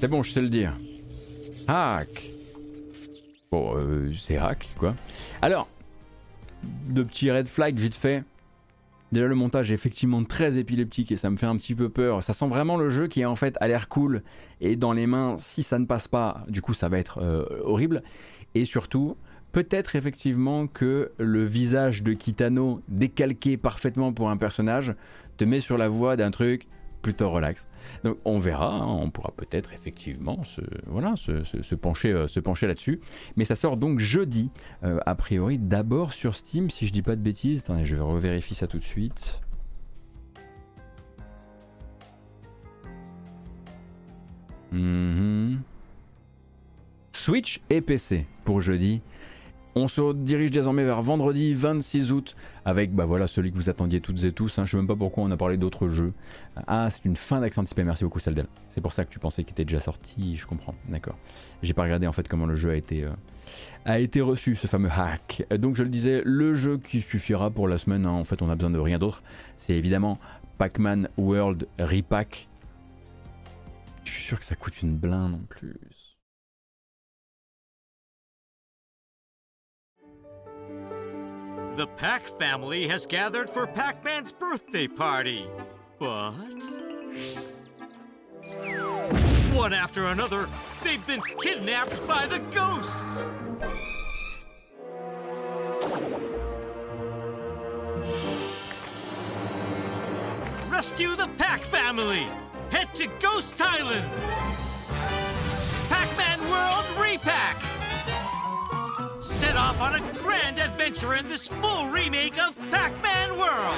C'est bon, je sais le dire. Hack. Bon, euh, c'est hack, quoi. Alors, de petits red flags vite fait. Déjà, le montage est effectivement très épileptique et ça me fait un petit peu peur. Ça sent vraiment le jeu qui, en fait, a l'air cool. Et dans les mains, si ça ne passe pas, du coup, ça va être euh, horrible. Et surtout, peut-être effectivement que le visage de Kitano, décalqué parfaitement pour un personnage, te met sur la voie d'un truc plutôt relax. Donc on verra, hein, on pourra peut-être effectivement euh, se pencher là-dessus. Mais ça sort donc jeudi, euh, a priori d'abord sur Steam, si je dis pas de bêtises. Attendez, je vais revérifier ça tout de suite. Mhm. Switch et PC pour jeudi. On se dirige désormais vers vendredi 26 août avec bah voilà celui que vous attendiez toutes et tous. Hein. Je sais même pas pourquoi on a parlé d'autres jeux. Ah, c'est une fin d'accent anticipé. Merci beaucoup, Saldel. C'est pour ça que tu pensais qu'il était déjà sorti. Je comprends. D'accord. J'ai pas regardé en fait comment le jeu a été euh, reçu, ce fameux hack. Donc je le disais, le jeu qui suffira pour la semaine. Hein. En fait, on a besoin de rien d'autre. C'est évidemment Pac-Man World Repack. Je suis sûr que ça coûte une blinde en plus.
The Pack family has gathered for Pac Man's birthday party. But. One after another, they've been kidnapped by the ghosts! Rescue the Pack family! Head to Ghost Island! On a grand adventure in this full remake of Pac Man World.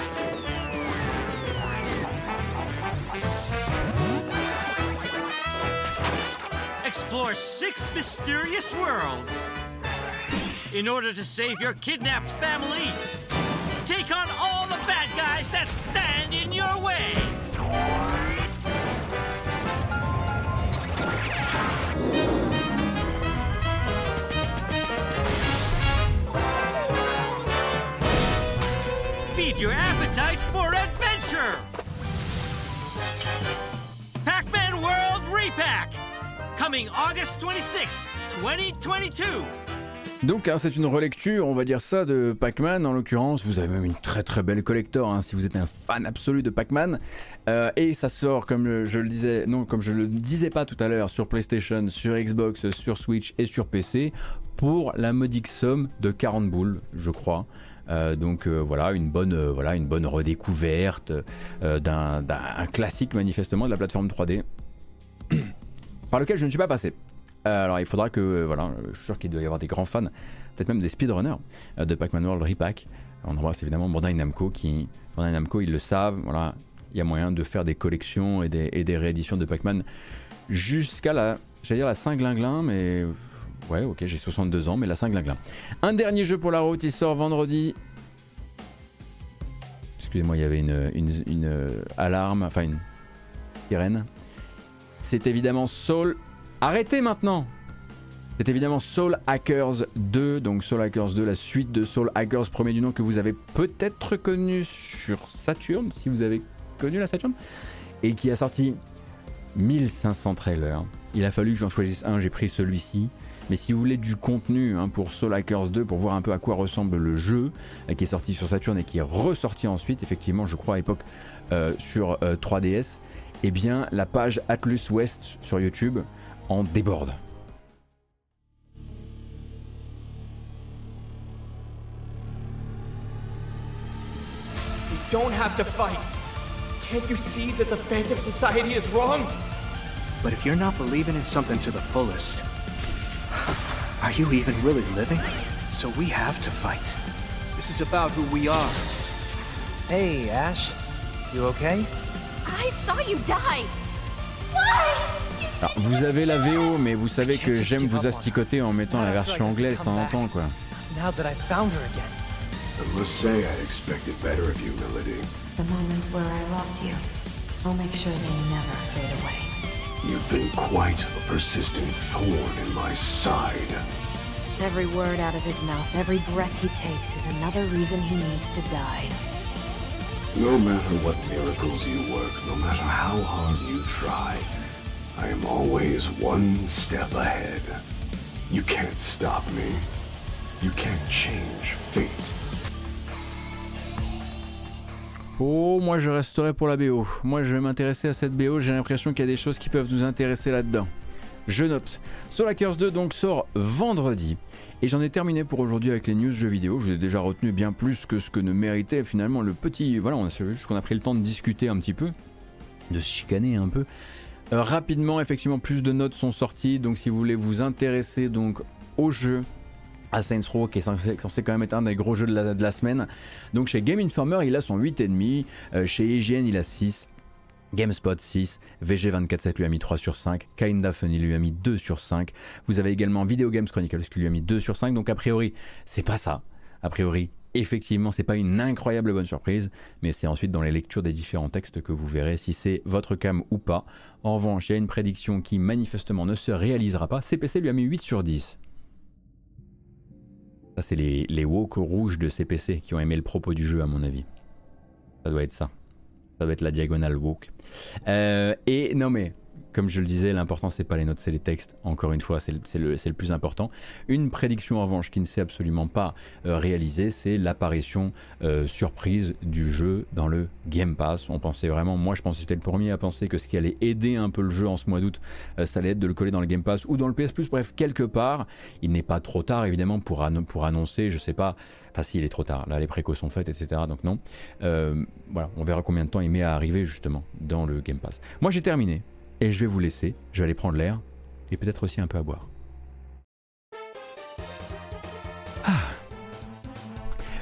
Explore six mysterious worlds. In order to save your kidnapped family, take on all the bad guys that stand in your way. Your appetite for adventure! Pac-Man World Repack! Coming August 26, 2022!
Donc hein, c'est une relecture, on va dire ça, de Pac-Man en l'occurrence. Vous avez même une très très belle collector hein, si vous êtes un fan absolu de Pac-Man. Euh, et ça sort, comme je le disais, non, comme je le disais pas tout à l'heure, sur PlayStation, sur Xbox, sur Switch et sur PC pour la modique somme de 40 boules, je crois. Euh, donc euh, voilà, une bonne, euh, voilà, une bonne redécouverte d'un classique manifestement de la plateforme 3D par lequel je ne suis pas passé. alors il faudra que, voilà, je suis sûr qu'il doit y avoir des grands fans, peut-être même des speedrunners de Pac-Man World Repack. On embrasse évidemment Bandai Namco qui, Bandai Namco ils le savent, voilà, il y a moyen de faire des collections et des, rééditions de Pac-Man jusqu'à la, j'allais dire la Saint-Glinglin, mais Ouais, ok, j'ai 62 ans, mais la 5 glingling. Un dernier jeu pour la route, il sort vendredi. Excusez-moi, il y avait une, une, alarme, enfin une sirène. C'est évidemment Soul. Arrêtez maintenant C'est évidemment Soul Hackers 2, donc Soul Hackers 2, la suite de Soul Hackers, premier du nom que vous avez peut-être connu sur Saturn, si vous avez connu la Saturn, et qui a sorti 1500 trailers. Il a fallu que j'en choisisse un, j'ai pris celui-ci. Mais si vous voulez du contenu hein, pour Soul Hackers 2, pour voir un peu à quoi ressemble le jeu, euh, qui est sorti sur Saturn et qui est ressorti ensuite, effectivement, je crois à l'époque euh, sur 3DS, euh, eh bien la page Atlus West sur YouTube en déborde.
don't have to fight. Can't you see that the Phantom Society is wrong?
But if you're not believing in something to the fullest, Are you even really living? So we have to fight. This is about who we are.
Hey, Ash. You okay?
I saw you die.
Alors, vous avez la VO, mais vous savez que j'aime vous asticoter en mettant la version anglaise de temps en temps, quoi.
Now that I found her again.
I must say I expected better of you, Melody.
The moments where I loved you, I'll make sure they never fade away.
You've been quite a persistent thorn in my side.
Every word out of his mouth, every breath he takes is another reason he needs to die.
No matter what miracles you work, no matter how hard you try, I am always one step ahead. You can't stop me. You can't change fate.
Oh, moi je resterai pour la BO. Moi je vais m'intéresser à cette BO, j'ai l'impression qu'il y a des choses qui peuvent nous intéresser là-dedans. Je note. Soul Hackers 2 donc sort vendredi. Et j'en ai terminé pour aujourd'hui avec les news jeux vidéo. Je vous ai déjà retenu bien plus que ce que ne méritait finalement le petit. Voilà, on a, qu'on a pris le temps de discuter un petit peu, de se chicaner un peu. Euh, rapidement, effectivement, plus de notes sont sorties. Donc si vous voulez vous intéresser donc au jeu, à Saints Row qui est censé, quand même être un des gros jeux de la, semaine. Donc chez Game Informer il a son 8,5, euh, chez IGN il a 6. GameSpot 6, VG247 lui a mis 3 sur 5, Kinda Funny lui a mis 2 sur 5. Vous avez également Video Games Chronicles qui lui a mis 2 sur 5. Donc a priori, c'est pas ça. A priori, effectivement, c'est pas une incroyable bonne surprise, mais c'est ensuite dans les lectures des différents textes que vous verrez si c'est votre cam ou pas. En revanche, il y a une prédiction qui manifestement ne se réalisera pas. CPC lui a mis 8 sur 10. Ça, c'est les, les woke rouges de CPC qui ont aimé le propos du jeu, à mon avis. Ça doit être ça. Ça doit être la diagonale woke. Euh, et non mais, comme je le disais, l'important c'est pas les notes, c'est les textes. Encore une fois, c'est le, plus important. Une prédiction en revanche qui ne s'est absolument pas euh, réalisée, c'est l'apparition euh, surprise du jeu dans le Game Pass. On pensait vraiment, moi je pensais c'était le premier à penser que ce qui allait aider un peu le jeu en ce mois d'août, euh, ça allait être de le coller dans le Game Pass ou dans le PS Plus. Bref, quelque part, il n'est pas trop tard évidemment pour, annoncer, je sais pas, Enfin, si, il est trop tard. Là, les précaux sont faites, etc. Donc, non. Voilà, on verra combien de temps il met à arriver, justement, dans le Game Pass. Moi, j'ai terminé. Et je vais vous laisser. Je vais aller prendre l'air. Et peut-être aussi un peu à boire. Ah.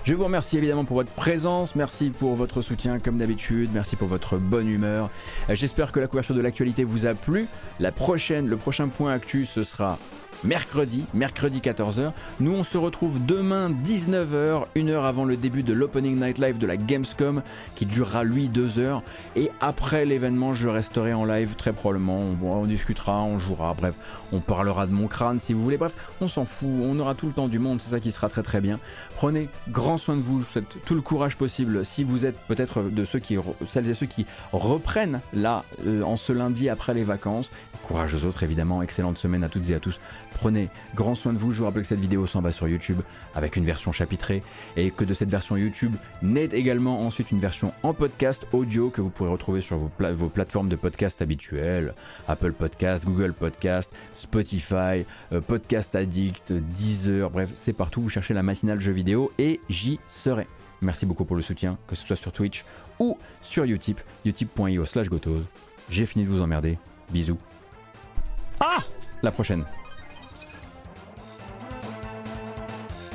Je vous remercie évidemment pour votre présence, merci pour votre soutien comme d'habitude, merci pour votre bonne humeur. Euh, j'espère que la couverture de l'actualité vous a plu. La prochaine, le prochain point actu, ce sera mercredi, mercredi 14h. Nous on se retrouve demain 19h, une heure avant le début de l'Opening Night Live de la Gamescom qui durera lui deux heures. Et après l'événement, je resterai en live très probablement. On, discutera, on jouera, bref, on parlera de mon crâne si vous voulez. Bref, on s'en fout, on aura tout le temps du monde, c'est ça qui sera très très bien. Prenez grand soin de vous, je vous souhaite tout le courage possible si vous êtes peut-être de ceux qui, celles et ceux qui reprennent là euh, en ce lundi après les vacances. Courage aux autres évidemment, excellente semaine à toutes et à tous. Prenez grand soin de vous. Je vous rappelle que cette vidéo s'en va sur YouTube avec une version chapitrée et que de cette version YouTube naît également ensuite une version en podcast audio que vous pourrez retrouver sur vos, plateformes de podcast habituelles Apple Podcast, Google Podcast, Spotify, euh, Podcast Addict, Deezer, bref, c'est partout. Vous cherchez la matinale jeu vidéo et j'y serai. Merci beaucoup pour le soutien, que ce soit sur Twitch ou sur Utip, utip.io slash gotose. J'ai fini de vous emmerder. Bisous. Ah La prochaine.